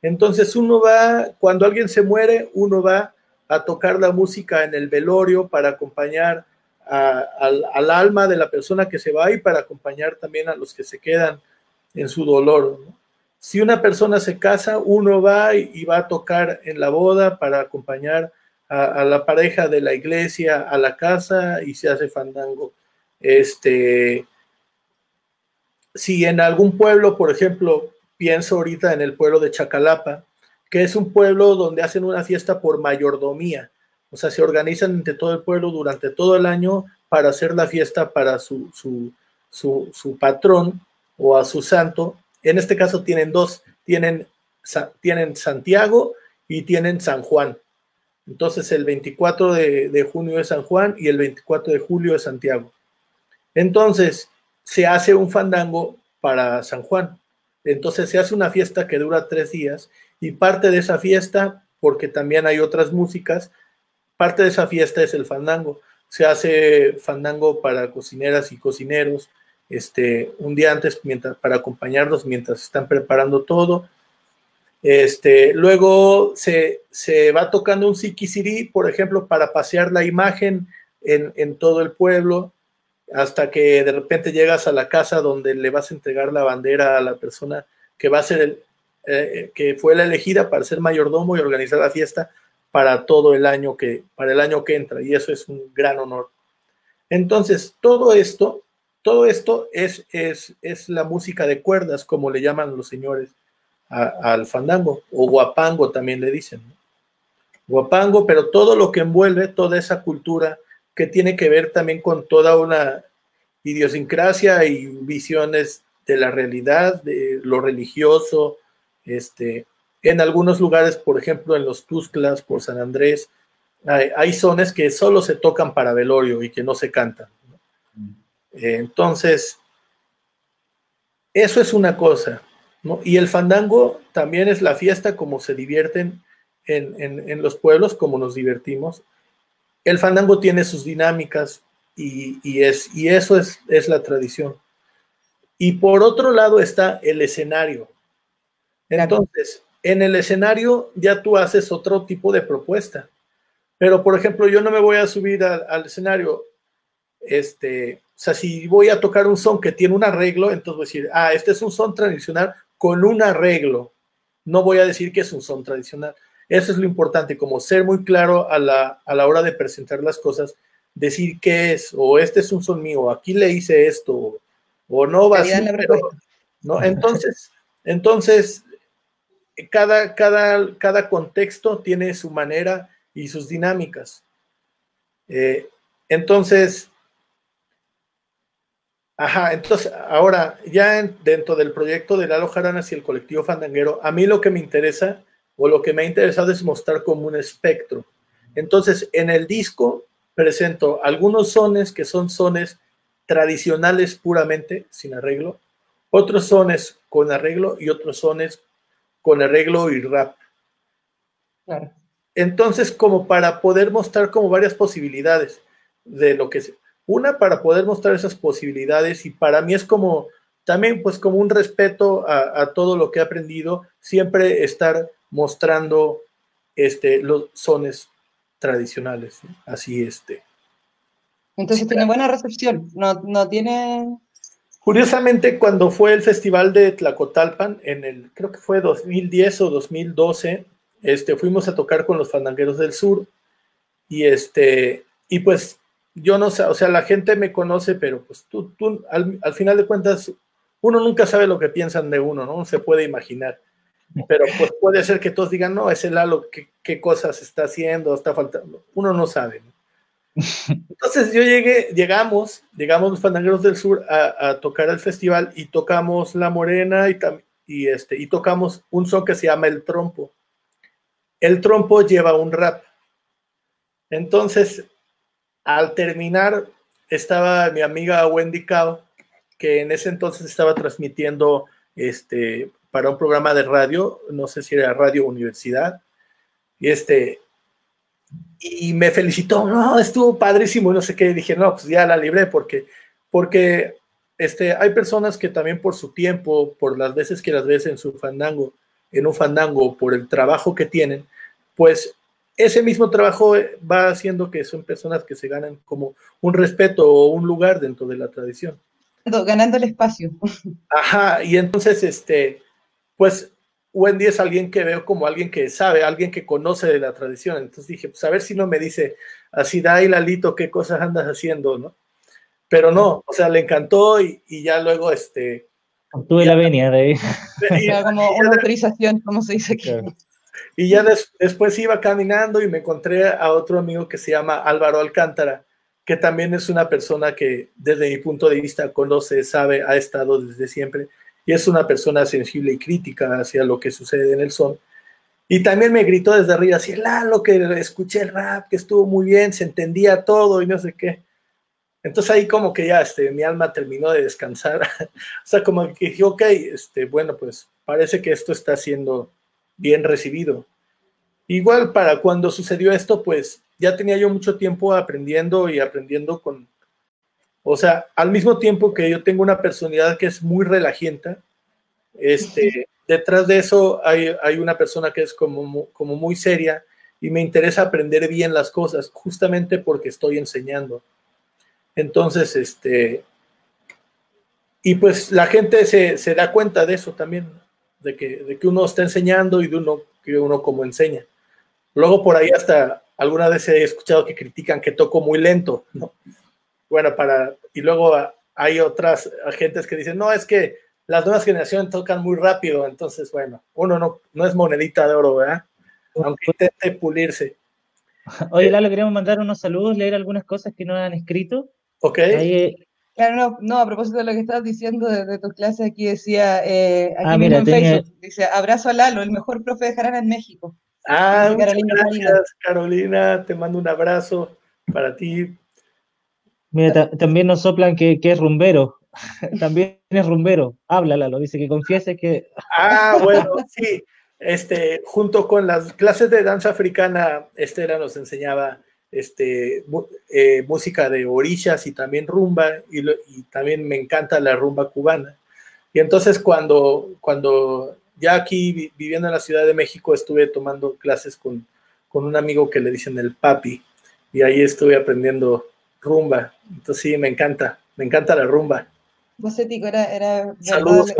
Entonces uno va, cuando alguien se muere, uno va a tocar la música en el velorio para acompañar al, al, alma de la persona que se va y para acompañar también a los que se quedan en su dolor. Si una persona se casa, uno va y va a tocar en la boda para acompañar a, la pareja de la iglesia a la casa y se hace fandango. Este, si en algún pueblo, por ejemplo, pienso ahorita en el pueblo de Chacalapa, que es un pueblo donde hacen una fiesta por mayordomía, o sea, se organizan entre todo el pueblo durante todo el año para hacer la fiesta para su, su, su, su patrón o a su santo. En este caso tienen dos, tienen, tienen Santiago y tienen San Juan. Entonces el 24 de, junio es San Juan y el 24 de julio es Santiago. Entonces se hace un fandango para San Juan. Entonces se hace una fiesta que dura tres días y parte de esa fiesta, porque también hay otras músicas, parte de esa fiesta es el fandango. Se hace fandango para cocineras y cocineros, este, un día antes mientras, para acompañarlos mientras están preparando todo. Este, luego se, va tocando un sikisiri, por ejemplo, para pasear la imagen en, todo el pueblo, hasta que de repente llegas a la casa donde le vas a entregar la bandera a la persona que va a ser el, eh, que fue la elegida para ser mayordomo y organizar la fiesta para todo el año que, para el año que entra, y eso es un gran honor. Entonces, todo esto, todo esto es, es, es la música de cuerdas, como le llaman los señores al fandango, o guapango también le dicen. Guapango, pero todo lo que envuelve toda esa cultura que tiene que ver también con toda una idiosincrasia y visiones de la realidad, de lo religioso, este, en algunos lugares, por ejemplo, en los Tusclas, por San Andrés, hay, hay zonas que solo se tocan para velorio y que no se cantan. Entonces, eso es una cosa. Y el fandango también es la fiesta como se divierten en, los pueblos, como nos divertimos. El fandango tiene sus dinámicas y, es, y eso es, es la tradición. Y por otro lado está el escenario. Entonces, en el escenario ya tú haces otro tipo de propuesta. Pero, por ejemplo, yo no me voy a subir al escenario, este, o sea, si voy a tocar un son que tiene un arreglo, entonces voy a decir, ah, este es un son tradicional con un arreglo. No voy a decir que es un son tradicional. Eso es lo importante, como ser muy claro a la, a la hora de presentar las cosas, decir qué es, o este es un son mío, aquí le hice esto, o, no va a ser, ¿no? Entonces, entonces, cada, cada, cada contexto tiene su manera y sus dinámicas. Eh, entonces, ajá, entonces ahora ya dentro del proyecto de Lalo Jaranas y el colectivo Fandanguero, a mí lo que me interesa o lo que me ha interesado es mostrar como un espectro. Entonces, en el disco presento algunos sones que son sones tradicionales puramente, sin arreglo, otros sones con arreglo y otros sones con arreglo y rap. Entonces, como para poder mostrar como varias posibilidades de lo que una para poder mostrar esas posibilidades y para mí es como también pues como un respeto a, todo lo que he aprendido, siempre estar mostrando este, los sones tradicionales, así este. Entonces tiene buena recepción, no, no tiene Curiosamente, cuando fue el festival de Tlacotalpan, en el, creo que fue 2010 o 2012, este, fuimos a tocar con los fandangueros del sur. Y este, y pues yo no sé, o sea, la gente me conoce, pero pues tú, tú al, final de cuentas, uno nunca sabe lo que piensan de uno, ¿no? Se puede imaginar. Pero pues puede ser que todos digan, no, ese Lalo, ¿qué, qué cosas está haciendo? Está faltando. Uno no sabe. ¿no? [LAUGHS] Entonces yo llegué, llegamos, llegamos los Fandangueros del Sur a, tocar el festival y tocamos La Morena y, y, este, y tocamos un son que se llama El Trompo. El Trompo lleva un rap. Entonces, al terminar, estaba mi amiga Wendy Cao, que en ese entonces estaba transmitiendo este, para un programa de radio, no sé si era Radio Universidad, y este, y me felicitó, no, estuvo padrísimo, no sé qué, dije, no, pues ya la libré porque, porque este, hay personas que también por su tiempo, por las veces que las ves en su fandango, en un fandango, por el trabajo que tienen, pues ese mismo trabajo va haciendo que son personas que se ganan como un respeto o un lugar dentro de la tradición. Ganando el espacio. Ajá, y entonces, este, pues Wendy es alguien que veo como alguien que sabe, alguien que conoce de la tradición. Entonces dije, pues a ver si no me dice así, y Lalito, qué cosas andas haciendo, ¿no? Pero no, o sea, le encantó y, ya luego, este... Tuve la venia de ahí. [LAUGHS] como [LAUGHS] una autorización, como se dice aquí. Y ya después iba caminando y me encontré a otro amigo que se llama Álvaro Alcántara, que también es una persona que desde mi punto de vista conoce, sabe, ha estado desde siempre y es una persona sensible y crítica hacia lo que sucede en el son. Y también me gritó desde arriba, así, lo que escuché el rap, que estuvo muy bien, se entendía todo y no sé qué. Entonces ahí como que ya este, mi alma terminó de descansar. [LAUGHS] o sea, como que dije, ok, este, bueno, pues parece que esto está siendo bien recibido. Igual para cuando sucedió esto, pues ya tenía yo mucho tiempo aprendiendo y aprendiendo con, o sea, al mismo tiempo que yo tengo una personalidad que es muy relajienta, este, detrás de eso hay, una persona que es como, como muy seria y me interesa aprender bien las cosas, justamente porque estoy enseñando. Entonces, este, y pues la gente se, da cuenta de eso también, de que, de que uno está enseñando y de uno que uno como enseña. Luego por ahí hasta alguna vez he escuchado que critican que toco muy lento, ¿no? bueno, para, y luego hay otras agentes que dicen, no, es que las nuevas generaciones tocan muy rápido, entonces, bueno, uno no, no es monedita de oro, ¿verdad? Aunque intente pulirse. Oye, Lalo, queríamos mandar unos saludos, leer algunas cosas que nos han escrito. Ok. Eh, claro, no, no, a propósito de lo que estabas diciendo de, tu clase, aquí decía, eh, aquí ah, mismo en Facebook, dice, abrazo a Lalo, el mejor profe de jarana en México. Ah, Carolina, gracias, Carolina, te mando un abrazo para ti, Mira, también nos soplan que, es rumbero. [LAUGHS] también es rumbero. Háblala, lo dice que confiese que. Ah, bueno, sí. Este, junto con las clases de danza africana, Estela nos enseñaba este, eh, música de orillas y también rumba, y, también me encanta la rumba cubana. Y entonces cuando, cuando ya aquí viviendo en la Ciudad de México estuve tomando clases con, con un amigo que le dicen el papi, y ahí estuve aprendiendo rumba. Entonces sí, me encanta, me encanta la rumba. Bocético, era, era Saludos,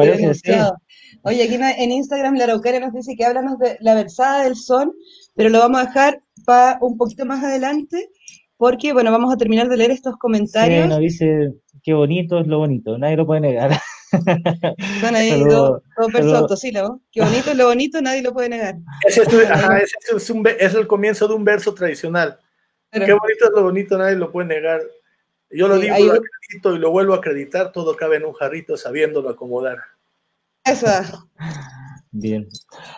Oye, aquí en Instagram la Araucaria nos dice que háblanos de la versada del son, pero lo vamos a dejar para un poquito más adelante, porque bueno, vamos a terminar de leer estos comentarios. Sí, nos dice qué bonito es lo bonito, nadie lo puede negar. Están ahí dos, versos autosílabos. Qué bonito, lo bonito nadie lo puede negar. Ese es, ajá, ese es, un, es, el comienzo de un verso tradicional. Qué bonito es lo bonito, nadie lo puede negar. Yo lo digo, lo acredito y lo vuelvo a acreditar, todo cabe en un jarrito sabiéndolo acomodar. Eso. Bien.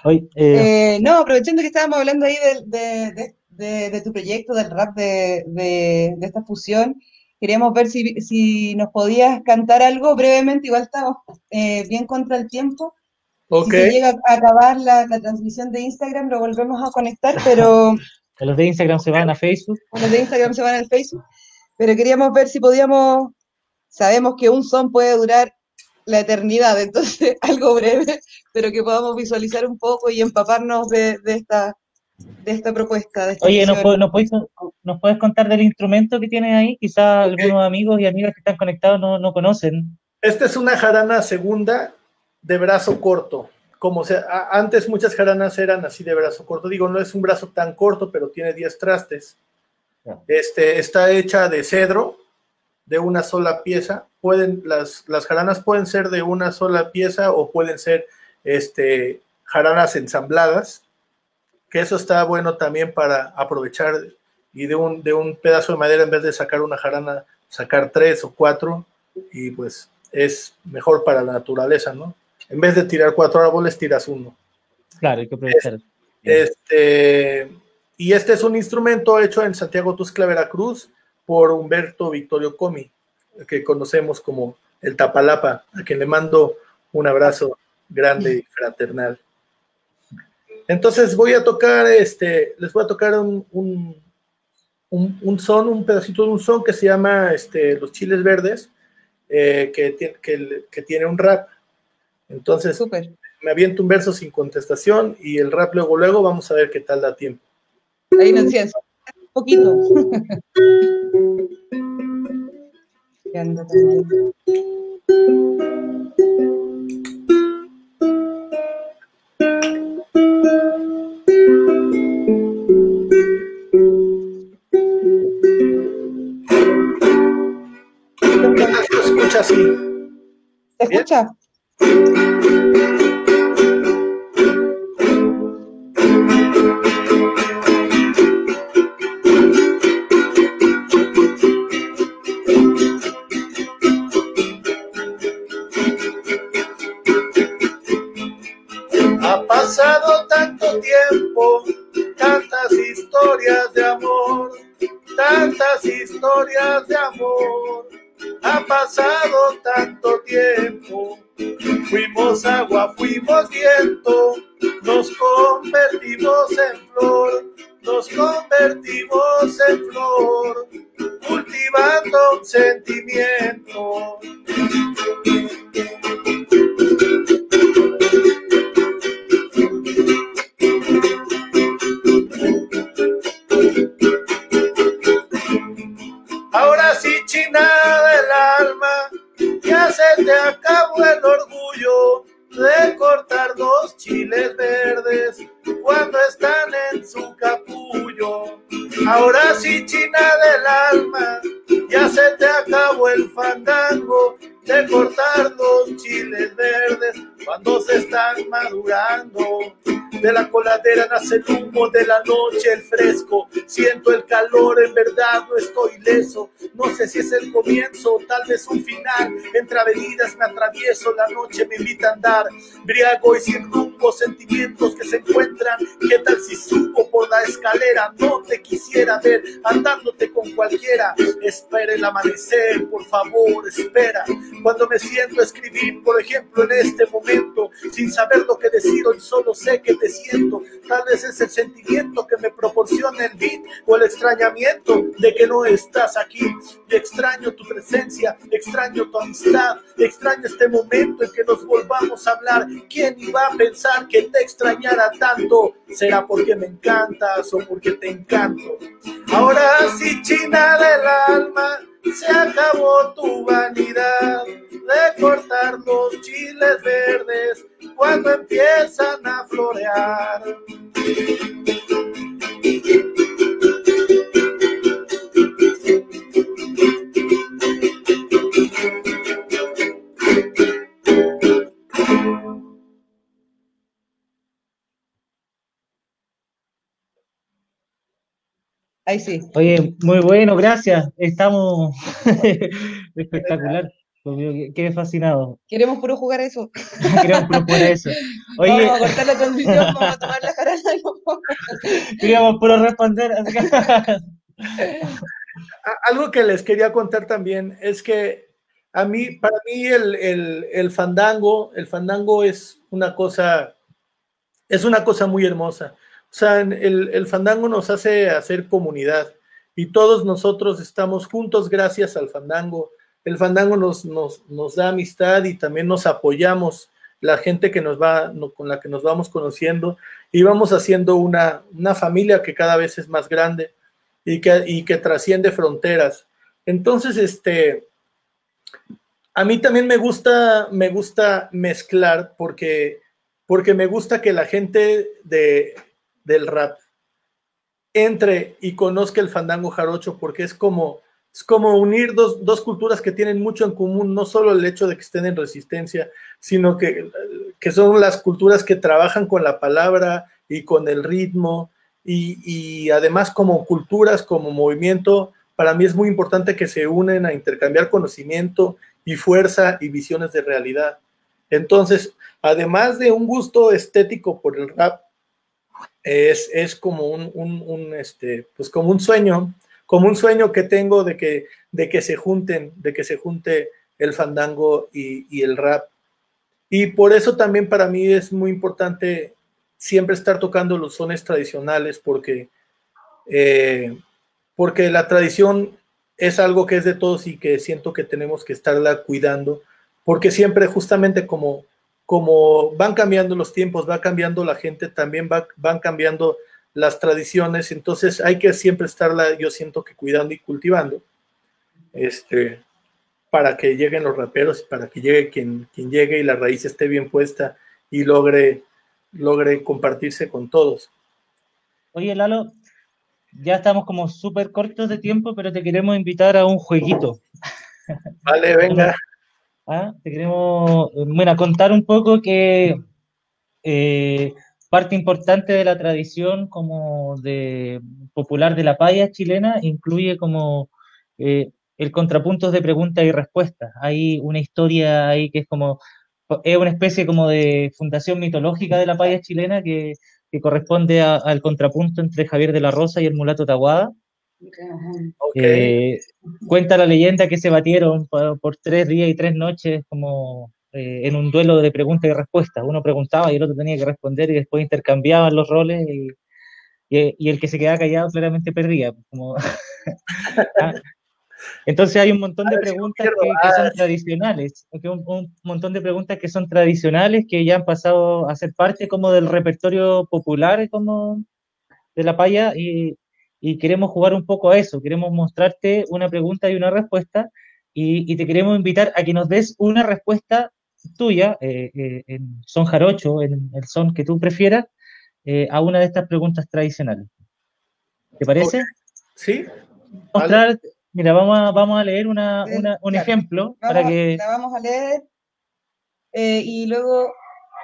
Hoy, eh, no, aprovechando que estábamos hablando ahí de, de, tu proyecto, del rap de, esta fusión, queríamos ver si, si, nos podías cantar algo brevemente, igual estamos eh, bien contra el tiempo. Okay. Si llega a acabar la, la, transmisión de Instagram, lo volvemos a conectar, pero... [LAUGHS] los de Instagram se van a Facebook. Los de Instagram se van al Facebook. Pero queríamos ver si podíamos... Sabemos que un son puede durar la eternidad, entonces [LAUGHS] algo breve, pero que podamos visualizar un poco y empaparnos de, de esta de esta propuesta. Oye, ¿nos, puedes, contar del instrumento que tienes ahí? Quizás algunos amigos y amigas que están conectados no, conocen. Esta es una jarana segunda de brazo corto. Como sea, antes muchas jaranas eran así de brazo corto. Digo, no es un brazo tan corto, pero tiene 10 trastes. Este, está hecha de cedro, de una sola pieza. Pueden, las, las jaranas pueden ser de una sola pieza o pueden ser este, jaranas ensambladas que eso está bueno también para aprovechar y de un, de un pedazo de madera, en vez de sacar una jarana, sacar tres o cuatro, y pues es mejor para la naturaleza, ¿no? En vez de tirar cuatro árboles, tiras uno. Claro, hay que aprovechar. Este, y este es un instrumento hecho en Santiago Tuscla, Veracruz, por Humberto Victorio Comi, que conocemos como el Tapalapa, a quien le mando un abrazo grande y fraternal. Entonces voy a tocar, este, les voy a tocar un, un, son, un pedacito de un son que se llama este, Los Chiles Verdes, eh, que, que, tiene un rap. Entonces, me aviento un verso sin contestación y el rap luego, luego vamos a ver qué tal da tiempo. Ahí no un poquito. [LAUGHS] [LAUGHS] ¿Se escucha? Ha tiempo, tantas historias de amor, tantas historias de amor ha pasado tanto tiempo. Fuimos agua, fuimos viento, nos convertimos en flor, nos convertimos en flor, cultivando un sentimiento. Se acabó el orgullo de cortar dos chiles verdes cuando están en su capullo. Ahora sí, China del alma, ya se te acabó el fandango de cortar los chiles verdes cuando se están madurando. De la coladera nace el humo de la noche, el fresco. Siento el calor, en verdad no estoy leso. No sé si es el comienzo, tal vez un final. Entre avenidas me atravieso, la noche me invita a andar. Briago y sin rumbo, sentimientos que se encuentran. ¿Qué tal si subo por la escalera? No te quisiera ver andándote con cualquiera. Espera el amanecer, por favor, espera. Cuando me siento escribir, por ejemplo, en este momento, sin saber lo que decir, hoy solo sé que te siento. Tal vez es el sentimiento que me proporciona el beat o el extrañamiento de que no estás aquí. Y extraño tu presencia, extraño tu amistad, extraño este momento en que nos volvamos a hablar. ¿Quién iba a pensar que te extrañara tanto? ¿Será porque me encantas o porque te encanto? Ahora sí, China del alma se acabó tu vanidad de cortar los chiles verdes cuando empiezan a florear. Ahí sí. Oye, muy bueno, gracias. Estamos [LAUGHS] espectacular. Quedé fascinado. Queremos puro jugar eso. [LAUGHS] Queremos puro jugar eso. Oye, vamos a cortar la transmisión, vamos a tomar la jarana y vamos a... Queríamos puro responder. [LAUGHS] Algo que les quería contar también es que a mí, para mí el, el, el fandango, el fandango es una cosa, es una cosa muy hermosa. O sea, el, el fandango nos hace hacer comunidad y todos nosotros estamos juntos gracias al fandango. El fandango nos, nos, nos da amistad y también nos apoyamos la gente que nos va, con la que nos vamos conociendo y vamos haciendo una, una familia que cada vez es más grande y que, y que trasciende fronteras. Entonces, este, a mí también me gusta, me gusta mezclar porque, porque me gusta que la gente de, del rap entre y conozca el fandango jarocho porque es como, es como unir dos, dos, culturas que tienen mucho en común, no solo el hecho de que estén en resistencia, sino que, que son las culturas que trabajan con la palabra y con el ritmo y, y además como culturas, como movimiento, para mí es muy importante que se unen a intercambiar conocimiento y fuerza y visiones de realidad. Entonces, además de un gusto estético por el rap, es, es como un, un, este, pues como un sueño, como un sueño que tengo de que, de que se junten, de que se junte el fandango y, y el rap. Y por eso también para mí es muy importante siempre estar tocando los sones tradicionales porque, eh, porque la tradición es algo que es de todos y que siento que tenemos que estarla cuidando, porque siempre justamente como, como van cambiando los tiempos, va cambiando la gente, también va, van cambiando las tradiciones, entonces hay que siempre estarla, yo siento que cuidando y cultivando, este, para que lleguen los raperos, para que llegue quien, quien llegue y la raíz esté bien puesta y logre, logre compartirse con todos. Oye, Lalo, ya estamos como súper cortos de tiempo, pero te queremos invitar a un jueguito. Vale, venga. [LAUGHS] ¿Ah? Te queremos, bueno, contar un poco que eh, parte importante de la tradición como de popular de la paya chilena incluye como eh, el contrapunto de preguntas y respuestas. Hay una historia ahí que es como, es una especie como de fundación mitológica de la paya chilena que, que corresponde a, al contrapunto entre Javier de la Rosa y el mulato Taguada. Okay. Eh, cuenta la leyenda que se batieron por, por, tres días y tres noches como eh, en un duelo de preguntas y respuestas. Uno preguntaba y el otro tenía que responder y después intercambiaban los roles y, y, y el que se quedaba callado claramente perdía. Como, [LAUGHS] ¿Ah? Entonces hay un montón de preguntas que, que son tradicionales, un, un, montón de preguntas que son tradicionales, que ya han pasado a ser parte como del repertorio popular como de la paya y, y queremos jugar un poco a eso, queremos mostrarte una pregunta y una respuesta y, y te queremos invitar a que nos des una respuesta tuya eh, eh, en son jarocho, en el son que tú prefieras, eh, a una de estas preguntas tradicionales. ¿Te parece? Sí. Mostrar, vale. Mira, vamos a, vamos a leer una, una, un claro. ejemplo vamos, para que... La vamos a leer eh, y luego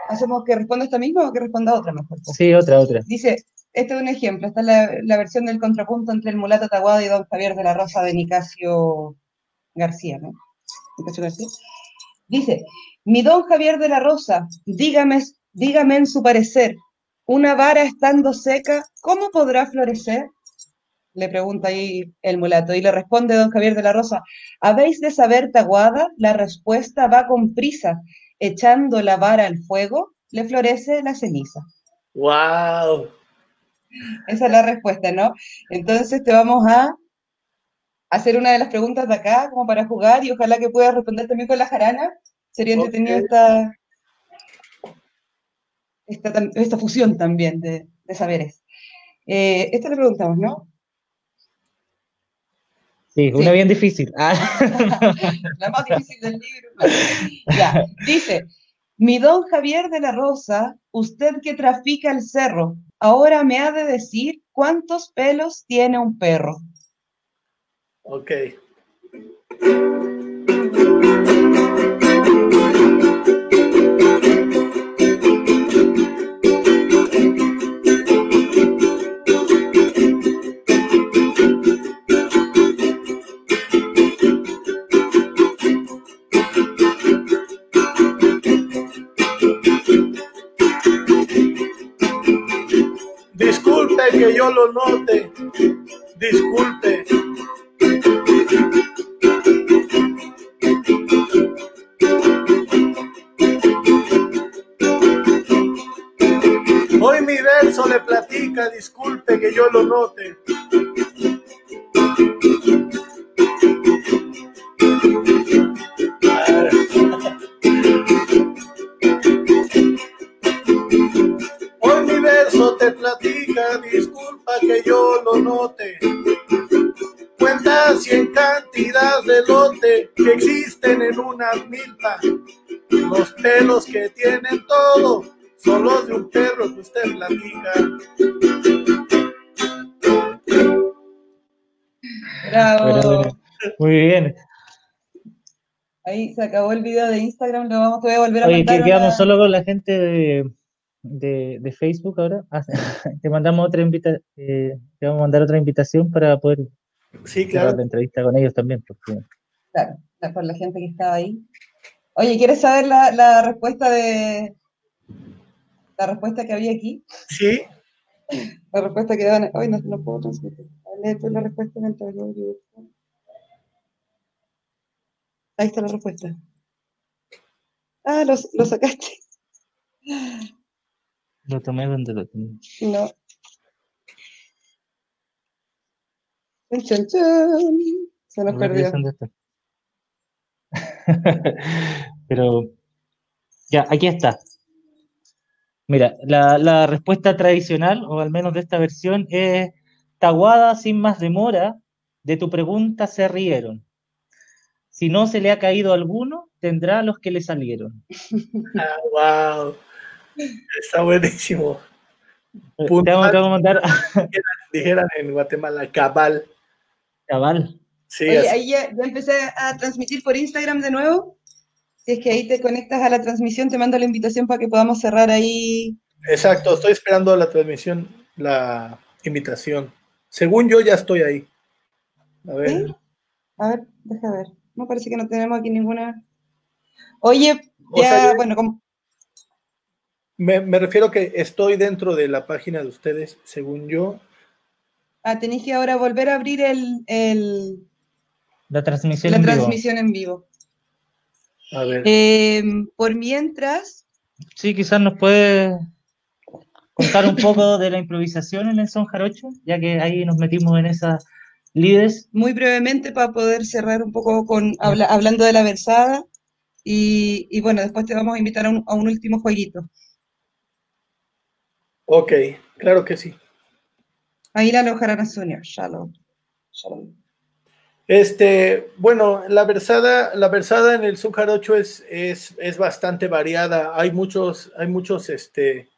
hacemos que responda esta misma o que responda otra mejor. Sí, otra, otra. Dice, este es un ejemplo, esta es la, la versión del contrapunto entre el mulato Taguada y don Javier de la Rosa de Nicasio García, ¿no? Nicasio García. Dice, mi don Javier de la Rosa, dígame, dígame en su parecer, una vara estando seca, ¿cómo podrá florecer? Le pregunta ahí el mulato, y le responde don Javier de la Rosa, ¿habéis de saber, Taguada? La respuesta va con prisa, echando la vara al fuego, le florece la ceniza. ¡Wow! Esa es la respuesta, ¿no? Entonces te vamos a hacer una de las preguntas de acá, como para jugar, y ojalá que puedas responder también con la jarana. Sería okay. entretenido esta, esta, esta, fusión también de, de saberes. Eh, esta le preguntamos, ¿no? Sí, una sí. bien difícil. [LAUGHS] Ah. La más difícil del libro. Ya, dice, mi don Javier de la Rosa, usted que trafica el cerro, ahora me ha de decir cuántos pelos tiene un perro. Ok. Que yo lo note. Disculpe. Hoy mi verso le platica, disculpe que yo lo note. Disculpa que yo lo note. Cuentas y en cantidad de lote que existen en una milpa. Los pelos que tienen todo son los de un perro que usted platica. Bravo. Muy bien. Ahí se acabó el video de Instagram, lo vamos a volver a Oye, mandar. que quedamos una- solo con la gente de, de, de Facebook ahora. Ah, te mandamos otra invita eh, te vamos a mandar otra invitación para poder Sí, claro. la entrevista con ellos también. Porque, Claro, la- por la gente que estaba ahí. Oye, ¿quieres saber la, la respuesta de la respuesta que había aquí? Sí, [LAUGHS] La respuesta que daban. Hoy no, no puedo transmitir. Lee tú la respuesta mientras yo. Ahí está la respuesta. Ah, lo, lo sacaste. Lo tomé donde lo tomé. No. Chan, chan, chan. Se nos perdió. [LAUGHS] Pero ya, aquí está. Mira, la, la respuesta tradicional, o al menos de esta versión, es Taguada sin más demora, de tu pregunta se rieron. Si no se le ha caído alguno, tendrá los que le salieron. ah, wow. Está buenísimo. Te Puntual. vamos, te vamos a mandar [LAUGHS] Dijeran en Guatemala, cabal. cabal. Sí, Oye, ahí ya, ya empecé a transmitir por Instagram de nuevo. Si es que ahí te conectas a la transmisión, te mando la invitación para que podamos cerrar ahí. exacto. Estoy esperando la transmisión, la invitación. Según yo, ya estoy ahí. A ver. ¿Sí? A ver, deja ver. No parece que no tenemos aquí ninguna. Oye, O ya, sea, yo- bueno, como, Me, me refiero que estoy dentro de la página de ustedes, según yo. ah, tenéis que ahora volver a abrir el, el- La transmisión la en vivo. transmisión en vivo. A ver. Eh, por mientras, Sí, quizás nos puede contar un poco de la improvisación en el son jarocho, ya que ahí nos metimos en esas lides. muy brevemente para poder cerrar un poco con habla- hablando de la versada. Y, y bueno, después te vamos a invitar a un, a un último jueguito. Ok, claro que sí. Ahí la Lojarana Junior. Shalom. Shalom. Este, bueno, la versada, la versada en el son jarocho es, es, es bastante variada. Hay muchos, hay muchos, este,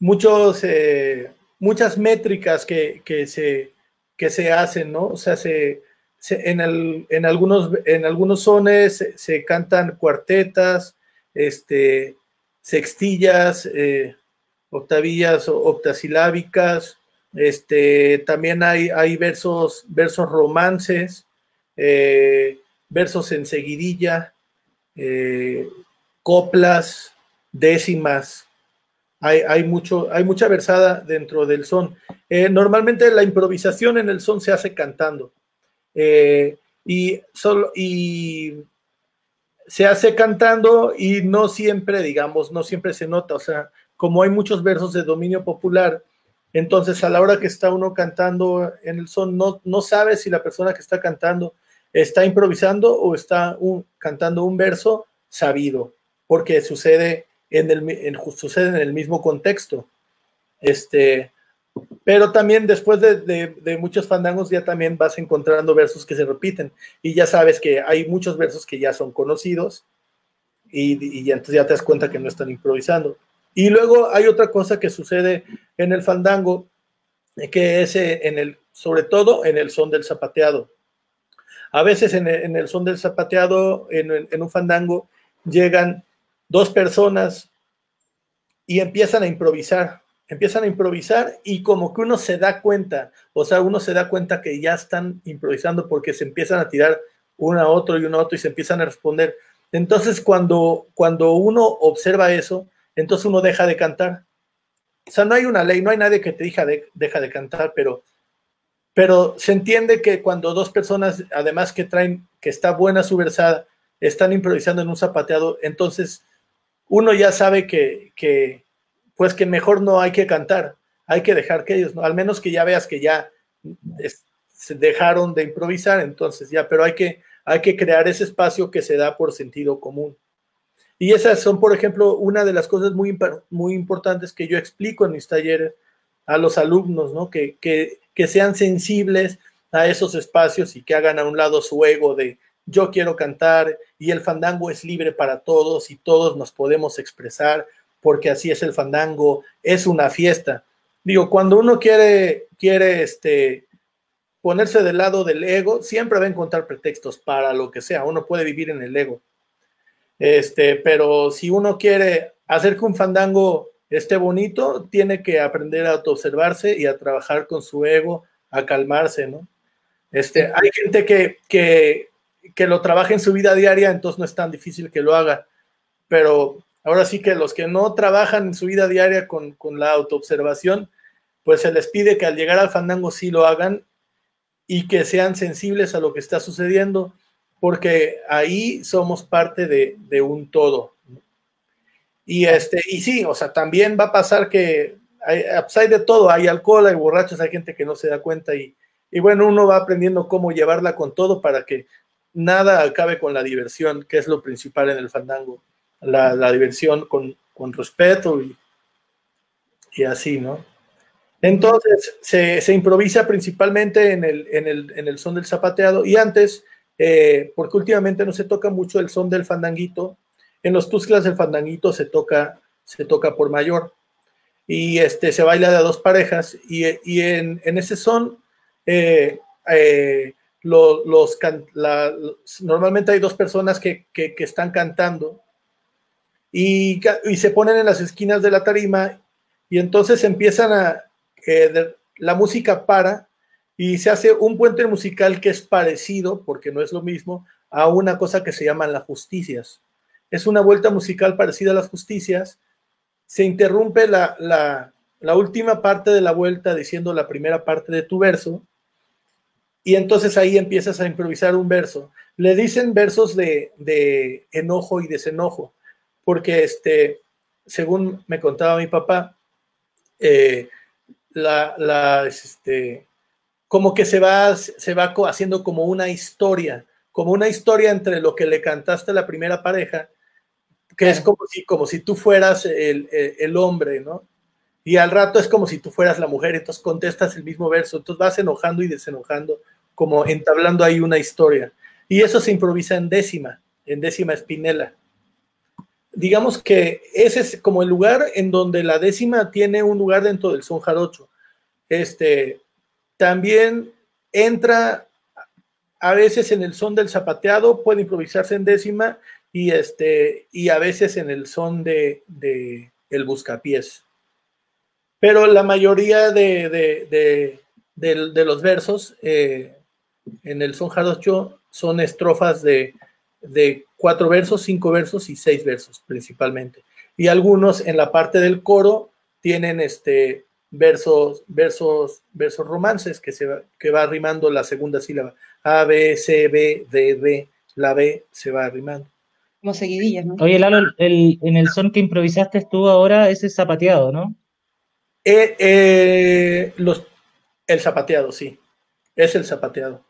muchos, eh, muchas métricas que, que se, que se hacen, ¿no? O sea, se, se- en, el- en algunos, en algunos sones se, se cantan cuartetas, este, sextillas, eh, octavillas octasilábicas, este, también hay, hay versos, versos romances, eh, versos en seguidilla, eh, coplas, décimas. Hay, hay, mucho, hay mucha versada dentro del son. Eh, normalmente la improvisación en el son se hace cantando. Y, solo, y se hace cantando y no siempre, digamos, no siempre se nota. O sea, como hay muchos versos de dominio popular, entonces a la hora que está uno cantando en el son, no, no sabe si la persona que está cantando está improvisando o está cantando un verso sabido, porque sucede en el, sucede en el mismo contexto. Este, pero también después de, de- muchos fandangos ya también vas encontrando versos que se repiten y ya sabes que hay muchos versos que ya son conocidos y, y entonces ya te das cuenta que no están improvisando. Y luego hay otra cosa que sucede en el fandango, que es eh, en el, sobre todo en el son del zapateado. A veces en el, son del zapateado, en un fandango, llegan dos personas y empiezan a improvisar, empiezan a improvisar y como que uno se da cuenta, o sea, uno se da cuenta que ya están improvisando porque se empiezan a tirar uno a otro y uno a otro y se empiezan a responder. Entonces, cuando, cuando uno observa eso, entonces uno deja de cantar o sea, no hay una ley, no hay nadie que te diga de, deja de cantar, pero, pero se entiende que cuando dos personas, además que traen, que está buena su versada, están improvisando en un zapateado, entonces uno ya sabe que, que pues que mejor no hay que cantar, hay que dejar que ellos, ¿no? al menos que ya veas que ya se dejaron de improvisar, entonces ya, pero hay que, hay que crear ese espacio que se da por sentido común. Y esas son, por ejemplo, una de las cosas muy, muy importantes que yo explico en mis talleres a los alumnos, ¿no? Que, que, que sean sensibles a esos espacios y que hagan a un lado su ego de yo quiero cantar y el fandango es libre para todos y todos nos podemos expresar porque así es el fandango, es una fiesta. Digo, cuando uno quiere, quiere este, ponerse del lado del ego, siempre va a encontrar pretextos para lo que sea, uno puede vivir en el ego. Este, pero si uno quiere hacer que un fandango esté bonito, tiene que aprender a autoobservarse y a trabajar con su ego, a calmarse, ¿no? Este, hay gente que, que, que lo trabaja en su vida diaria, entonces no es tan difícil que lo haga, pero ahora sí que los que no trabajan en su vida diaria con, la autoobservación, pues se les pide que al llegar al fandango sí lo hagan y que sean sensibles a lo que está sucediendo porque ahí somos parte de, un todo. Y, este, y sí, o sea, también va a pasar que hay, pues hay de todo, hay alcohol, hay borrachos, hay gente que no se da cuenta y, y bueno, uno va aprendiendo cómo llevarla con todo para que nada acabe con la diversión, que es lo principal en el fandango, la, diversión con, respeto y, así, ¿no? Entonces, se, improvisa principalmente en el, son del zapateado y antes eh, porque últimamente no se toca mucho el son del fandanguito. En los Tusclas el fandanguito se toca, se toca por mayor y este, se baila de dos parejas y, en, ese son eh, eh, normalmente hay dos personas que, están cantando y, se ponen en las esquinas de la tarima y entonces empiezan a, la música para y se hace un puente musical que es parecido, porque no es lo mismo, a una cosa que se llaman las justicias. Es una vuelta musical parecida a las justicias. Se interrumpe la, la, última parte de la vuelta diciendo la primera parte de tu verso, y entonces ahí empiezas a improvisar un verso. Le dicen versos de, de enojo y desenojo, porque este, según me contaba mi papá, eh, la, la, este, como que se va, se va haciendo como una historia, como una historia entre lo que le cantaste a la primera pareja, que es como si, como si tú fueras el, el, hombre, ¿no? Y al rato es como si tú fueras la mujer, entonces contestas el mismo verso, entonces vas enojando y desenojando, como entablando ahí una historia. Y eso se improvisa en décima, en décima espinela. Digamos que ese es como el lugar en donde la décima tiene un lugar dentro del son jarocho. Este, también entra a veces en el son del zapateado, puede improvisarse en décima y, este, y a veces en el son de, el buscapiés. Pero la mayoría de, los versos eh, en el son jarocho son estrofas de, cuatro versos, cinco versos y seis versos principalmente. Y algunos en la parte del coro tienen este, versos, versos, versos romances que, se va, que va arrimando la segunda sílaba. A, B, C, B, D, D, la B se va arrimando. Como seguidillas, ¿no? Oye, Lalo, el, en el son que improvisaste tú ahora, ese zapateado, ¿no? Eh, eh, los, el zapateado, sí. Es el zapateado.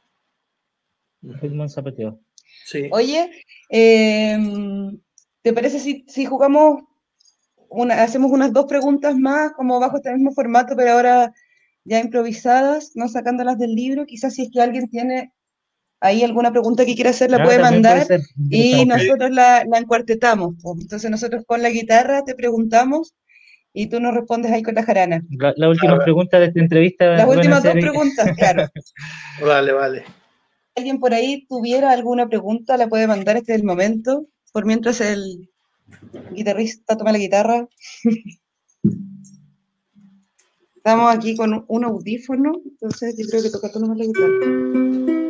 Es un zapateado. Sí. Oye, em, ¿te parece si, si jugamos hacemos unas dos preguntas más, como bajo este mismo formato, pero ahora ya improvisadas, no sacándolas del libro. Quizás si es que alguien tiene ahí alguna pregunta que quiera hacer, la puede mandar y nosotros la, la encuartetamos. Entonces nosotros con la guitarra te preguntamos y tú nos respondes ahí con la jarana. La, última pregunta de esta entrevista. Las últimas dos preguntas, claro. [LAUGHS] vale, vale. Alguien por ahí tuviera alguna pregunta, la puede mandar, este momento. Por mientras el, guitarrista toma la guitarra. [LAUGHS] Estamos aquí con un audífono, entonces yo creo que toca tomar la guitarra.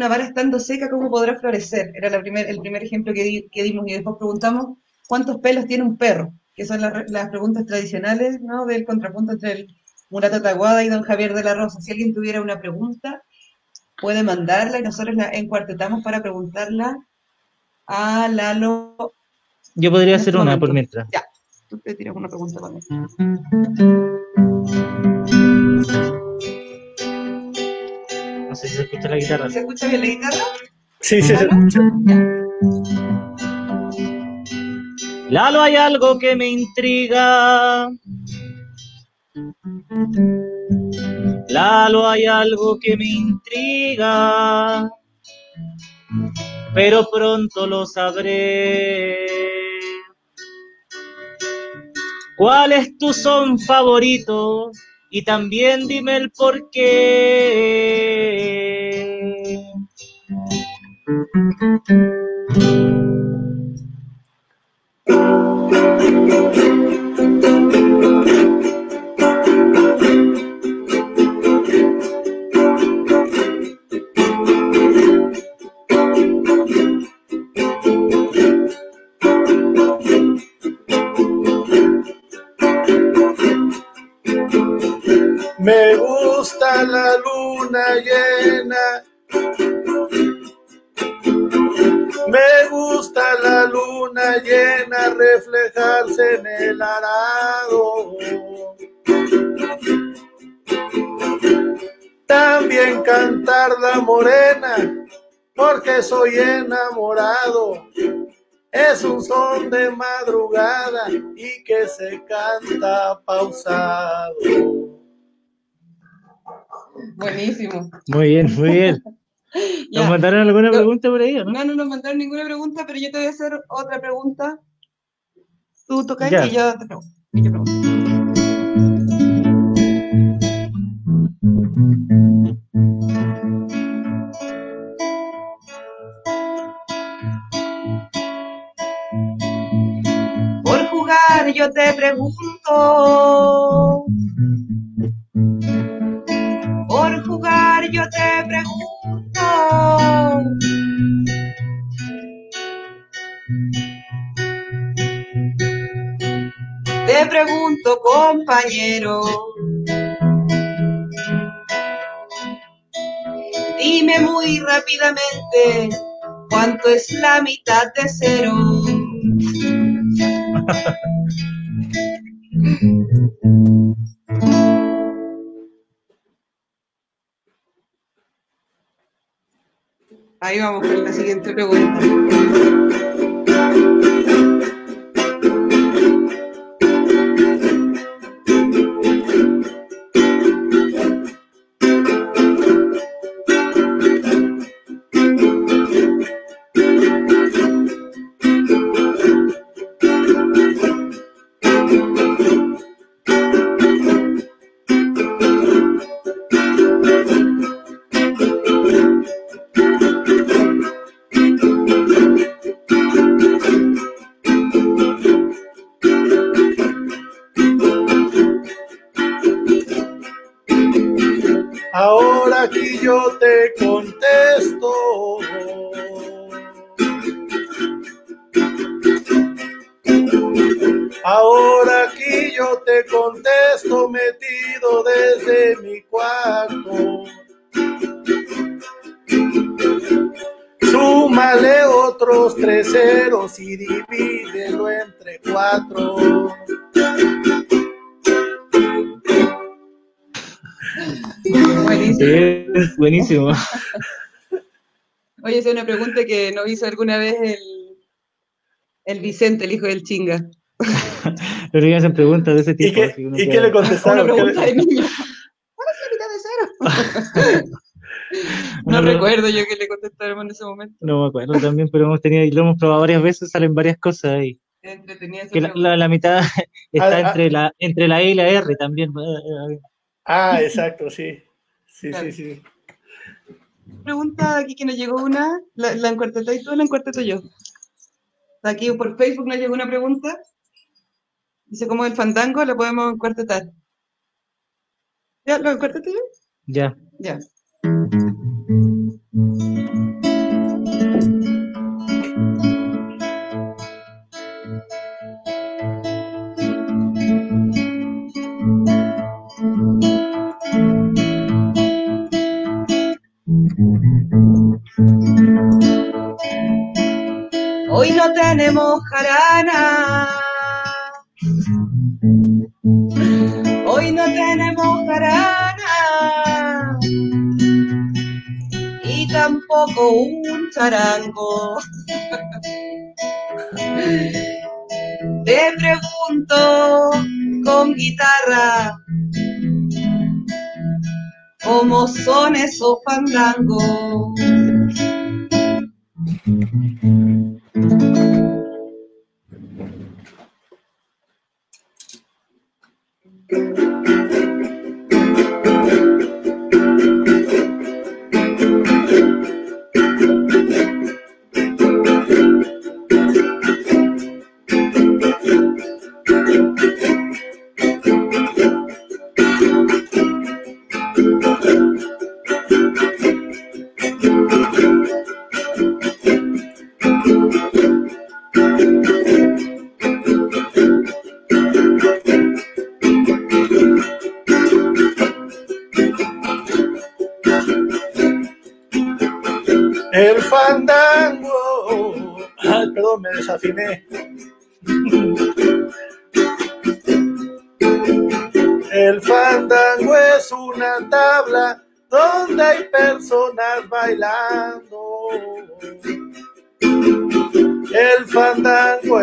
Una vara, estando seca, ¿cómo podrá florecer? Era la primer, el primer ejemplo que, que dimos y después preguntamos cuántos pelos tiene un perro, que son las, las preguntas tradicionales ¿no? del contrapunto entre el Murata Taguada y don Javier de la Rosa. Si alguien tuviera una pregunta, puede mandarla y nosotros la encuartetamos para preguntarla a Lalo. Yo podría hacer una por mientras. Ya, tú te tiras una pregunta con No sé si se escucha la guitarra. ¿Se escucha bien la guitarra? Sí, sí, se Lalo? escucha. Lalo, hay algo que me intriga. Lalo, hay algo que me intriga. Pero pronto lo sabré. ¿Cuál es tu son favorito? Y también dime el por qué. Me gusta la luna llena. Me gusta la luna llena reflejarse en el arado. También cantar la morena, porque soy enamorado. Es un son de madrugada y que se canta pausado. Buenísimo. Muy bien, muy bien. [LAUGHS] ¿Nos mandaron alguna pregunta por ahí o no? No, no nos mandaron ninguna pregunta, pero yo te voy a hacer otra pregunta. Tú tocas y yo te pregunto. y yo pregunto. Por jugar yo te pregunto. Yo te pregunto. Te pregunto, compañero. Dime muy rápidamente cuánto es la mitad de cero. [LAUGHS] Ahí vamos con la siguiente pregunta. Buenísimo. [LAUGHS] Oye, esa es una pregunta que nos hizo alguna vez el, el Vicente, el hijo del chinga. [LAUGHS] Pero me hacen preguntas de ese ¿Y tipo. que uno y qué le Una contestaron? ¿Qué pregunta le- de niño. [LAUGHS] ¿Cuál es la mitad de cero? Una No recuerdo yo que le contestaron en ese momento. No me acuerdo también, pero hemos tenido, y lo hemos probado varias veces, salen varias cosas ahí. Que la, la- la mitad está Ah, ah. entre, la, entre la E y la R también. Ah, exacto, sí. Sí, Claro. sí, sí. Pregunta aquí que nos llegó una, la, la encuarteto y tú, la encuarteto yo. Aquí por Facebook nos llegó una pregunta. Dice, ¿cómo el fandango? La podemos encuartetar. ¿Ya lo cortaste Ya. Ya. Hoy no tenemos jarana. Hoy no tenemos jarana. Y tampoco un charango. Te pregunto con guitarra. ¿Cómo son esos fandangos?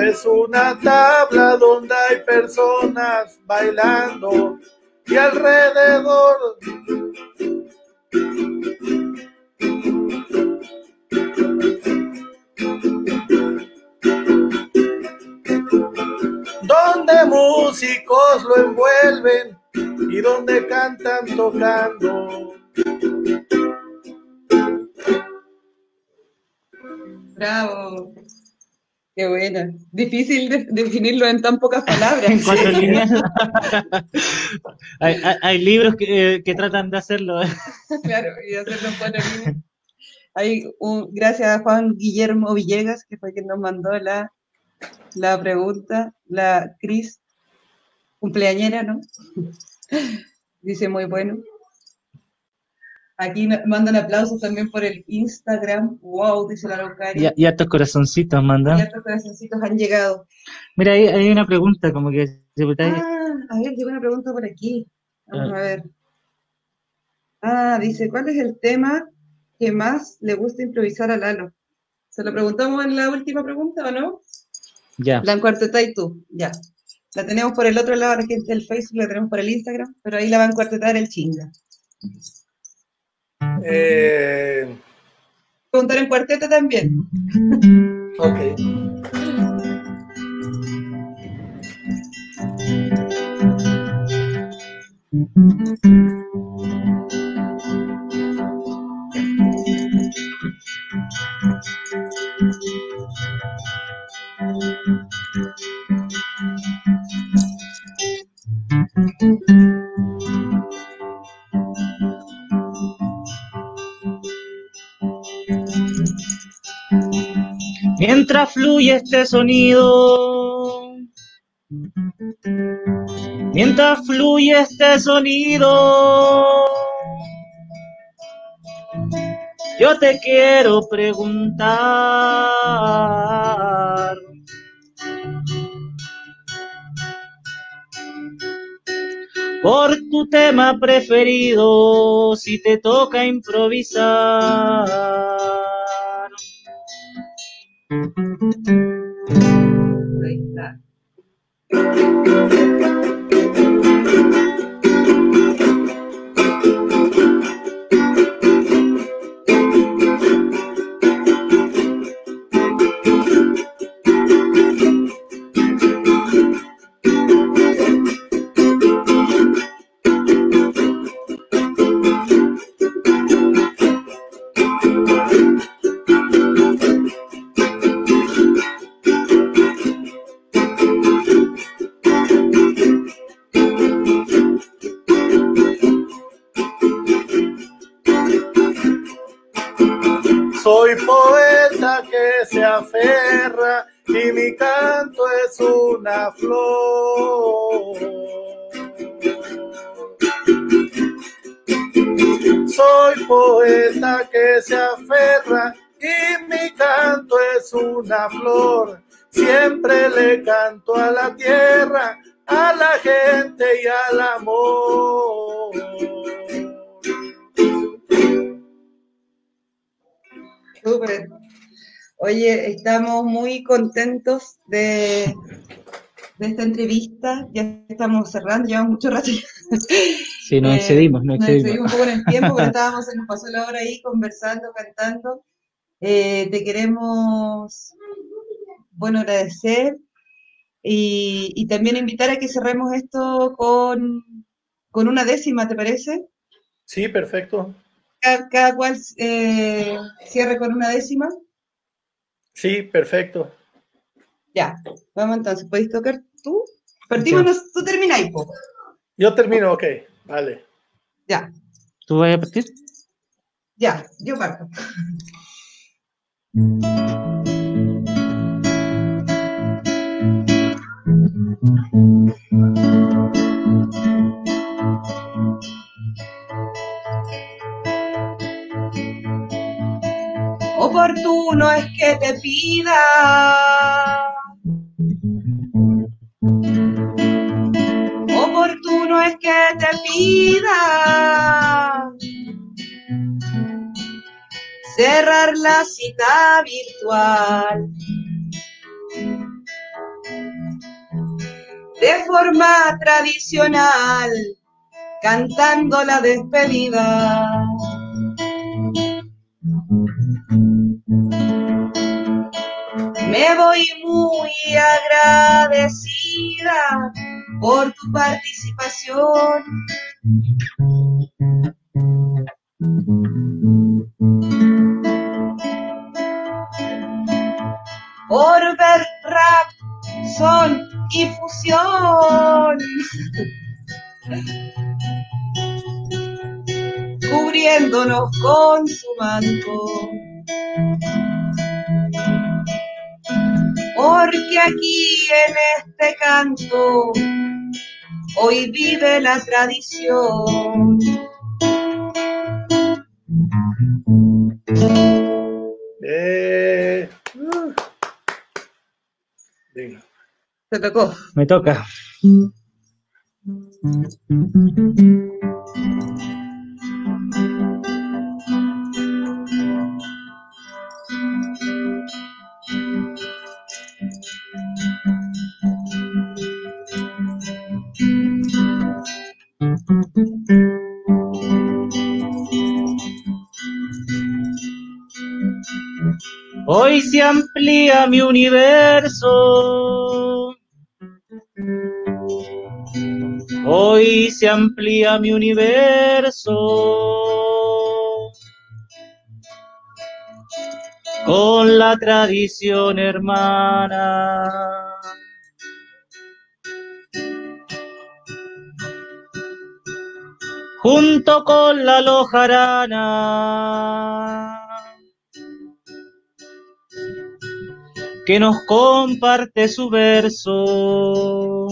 Es una tabla donde hay personas bailando y alrededor donde músicos lo envuelven y donde cantan tocando. Bravo. Qué buena. Difícil de- definirlo en tan pocas palabras. En cuatro líneas. [LAUGHS] hay, hay- hay libros que, eh, que tratan de hacerlo. [LAUGHS] Claro, y hacerlo en cuatro líneas. Hay un, gracias a Juan Guillermo Villegas, que fue quien nos mandó la, la pregunta, la Cris, cumpleañera, ¿no? [LAUGHS] Dice muy bueno. Aquí mandan aplausos también por el Instagram. Wow, dice la Y, Araucaria. y estos corazoncitos Y mandan. estos corazoncitos han llegado. Mira, ahí hay una pregunta, como que se Ah, a ver, llegó una pregunta por aquí. Vamos Ah. a ver. Ah, dice, ¿cuál es el tema que más le gusta improvisar a Lalo? ¿Se lo preguntamos en la última pregunta o no? Ya. La encuarteta y tú, ya. La tenemos por el otro lado, la gente del Facebook, la tenemos por el Instagram, pero ahí la va a encuartetar el chinga. Eh, Preguntar en cuarteta también. ok. Mientras fluye este sonido. Mientras fluye este sonido. Yo te quiero preguntar. Por tu tema preferido, si te toca improvisar. Ahí está. Que se aferra y mi canto es una flor. Siempre le canto a la tierra, a la gente y al amor. Súper. Oye, estamos muy contentos de, de esta entrevista. Ya estamos cerrando, llevamos mucho rato. Sí, nos [LAUGHS] excedimos, nos excedimos. Nos excedimos un poco en el tiempo, pero [LAUGHS] estábamos, se nos pasó la hora ahí conversando, cantando. Eh, te queremos, bueno, agradecer y, y, también invitar a que cerremos esto con, con una décima, ¿te parece? Sí, perfecto. Cada, cada cual eh, cierre con una décima. Sí, perfecto. Ya, vamos entonces, ¿podéis tocar tú? Partimos, tú termináis. Yo termino, ok, vale. Ya. ¿Tú vas a partir? Ya, yo parto. Oportuno es que te pida que te pida cerrar la cita virtual de forma tradicional, cantando la despedida. Me voy muy agradecida por tu participación. Por ver rap, son y fusión. Cubriéndonos con su manto. Porque aquí en este canto hoy vive la tradición. Eh, uh. Venga. Te tocó. Me toca. Hoy se amplía mi universo. Hoy se amplía mi universo. Con la tradición hermana. Junto con la lojarana. Que nos comparte su verso.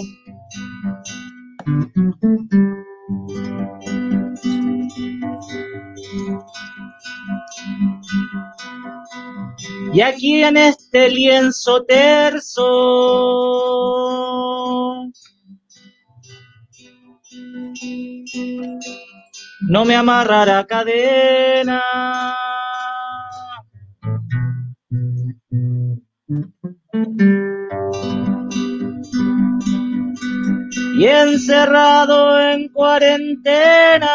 Y aquí en este lienzo terso no me amarrará cadena. Y encerrado en cuarentena.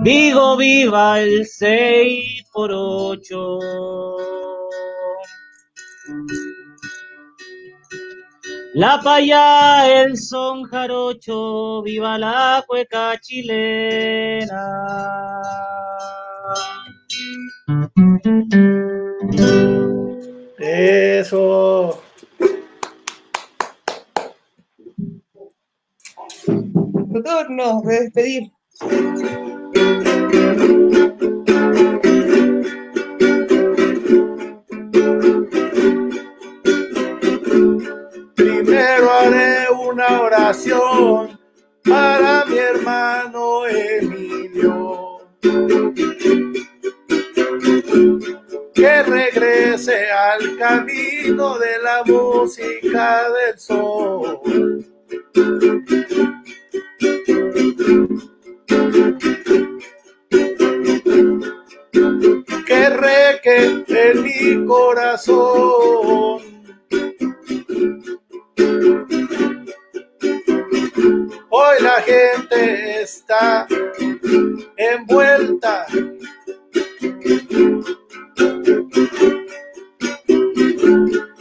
Digo viva el 6 por 8. La paya, el son jarocho, viva la cueca chilena. Eso. Tu turno de despedir. Una oración para mi hermano Emilio. Que regrese al camino de la música del sol. Que reque en mi corazón. Hoy la gente está envuelta.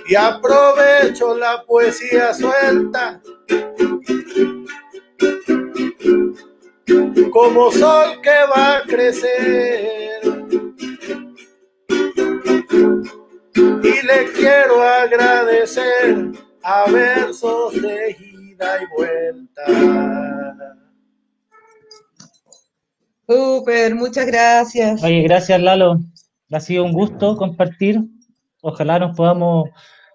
Y aprovecho la poesía suelta. Como sol que va a crecer. Y le quiero agradecer a versos y vuelta. Súper, muchas gracias. Oye, gracias Lalo. Ha sido un gusto compartir. Ojalá nos podamos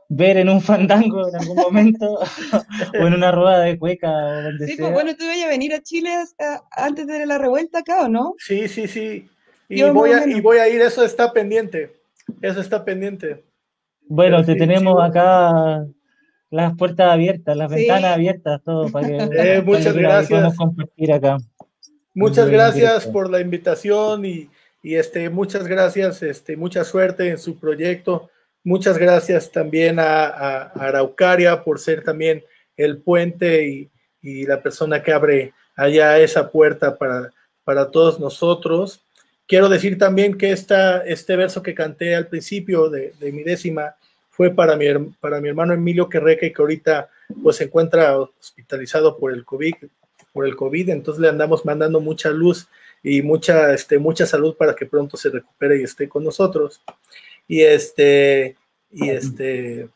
ver en un fandango en algún momento [LAUGHS] o en una rueda de cueca o donde Sí, sea. pues bueno, tú ibas a venir a Chile hasta- antes de la revuelta acá, ¿o no? Sí, sí, sí. Y voy, a, menos. y voy a ir, eso está pendiente. Eso está pendiente. Bueno, Pero te sí, tenemos sí. acá las puertas abiertas, las Sí. ventanas abiertas, todo para que [LAUGHS] Eh, muchas gracias. podamos compartir acá. Muchas gracias por la invitación y, y, este, muchas gracias, este, mucha suerte en su proyecto. Muchas gracias también a, a- a Araucaria por ser también el puente y, y la persona que abre allá esa puerta para, para todos nosotros. Quiero decir también que esta, este verso que canté al principio de, de mi décima fue para mi, para mi hermano Emilio Querreque, que ahorita pues, se encuentra hospitalizado por el COVID, por el COVID, entonces le andamos mandando mucha luz y mucha, este, mucha salud para que pronto se recupere y esté con nosotros. Y este, y este,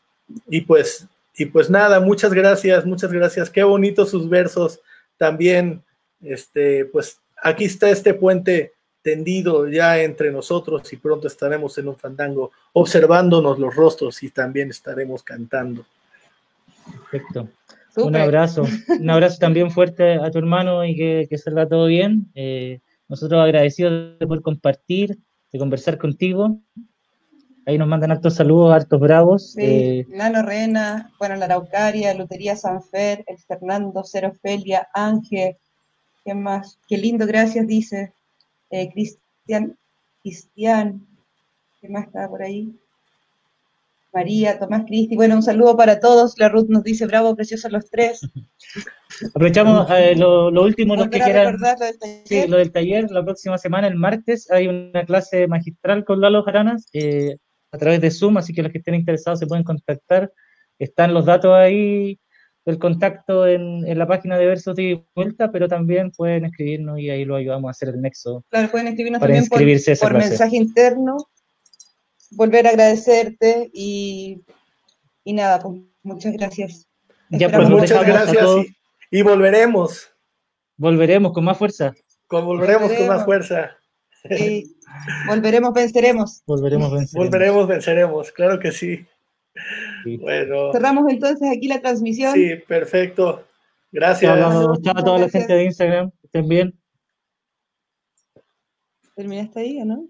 y pues, y pues nada, muchas gracias, muchas gracias. Qué bonitos sus versos. También, este, pues aquí está este puente tendido ya entre nosotros y pronto estaremos en un fandango observándonos los rostros y también estaremos cantando. Perfecto. Un abrazo, un abrazo también fuerte a tu hermano y que, que salga todo bien. Eh, nosotros agradecidos de poder compartir, de conversar contigo. Ahí nos mandan hartos saludos, hartos bravos. Sí, Eh, Nano Rena, bueno, la Araucaria, Lotería Sanfer, el Fernando, Cero Felia, Ángel, ¿qué más? Qué lindo, gracias, dice. Eh, Cristian, Cristian, ¿qué más está por ahí? María, Tomás Cristi, bueno, un saludo para todos. La Ruth nos dice, bravo, preciosos los tres. [LAUGHS] aprovechamos eh, lo, lo último, los que quieran. lo del taller. Sí, lo del taller, la próxima semana, el martes, hay una clase magistral con Lalo Jaranas eh, a través de Zoom, así que los que estén interesados se pueden contactar. Están los datos ahí del contacto en, en la página de Versos de Vuelta, pero también pueden escribirnos y ahí lo ayudamos a hacer el nexo. Claro, pueden escribirnos Para también por, mensaje interno. Volver a agradecerte y, y nada, pues muchas gracias. Ya, pues, Muchas gracias y, y volveremos, Volveremos con más fuerza. con, volveremos con más fuerza. y [LAUGHS] volveremos, venceremos. Volveremos, venceremos. Volveremos, venceremos, claro que sí. Sí. Bueno, Cerramos entonces aquí la transmisión. sí, perfecto. Chao, Gracias. Lalo. Chao a toda la gente de Instagram. Estén bien. ¿Terminaste ahí o no?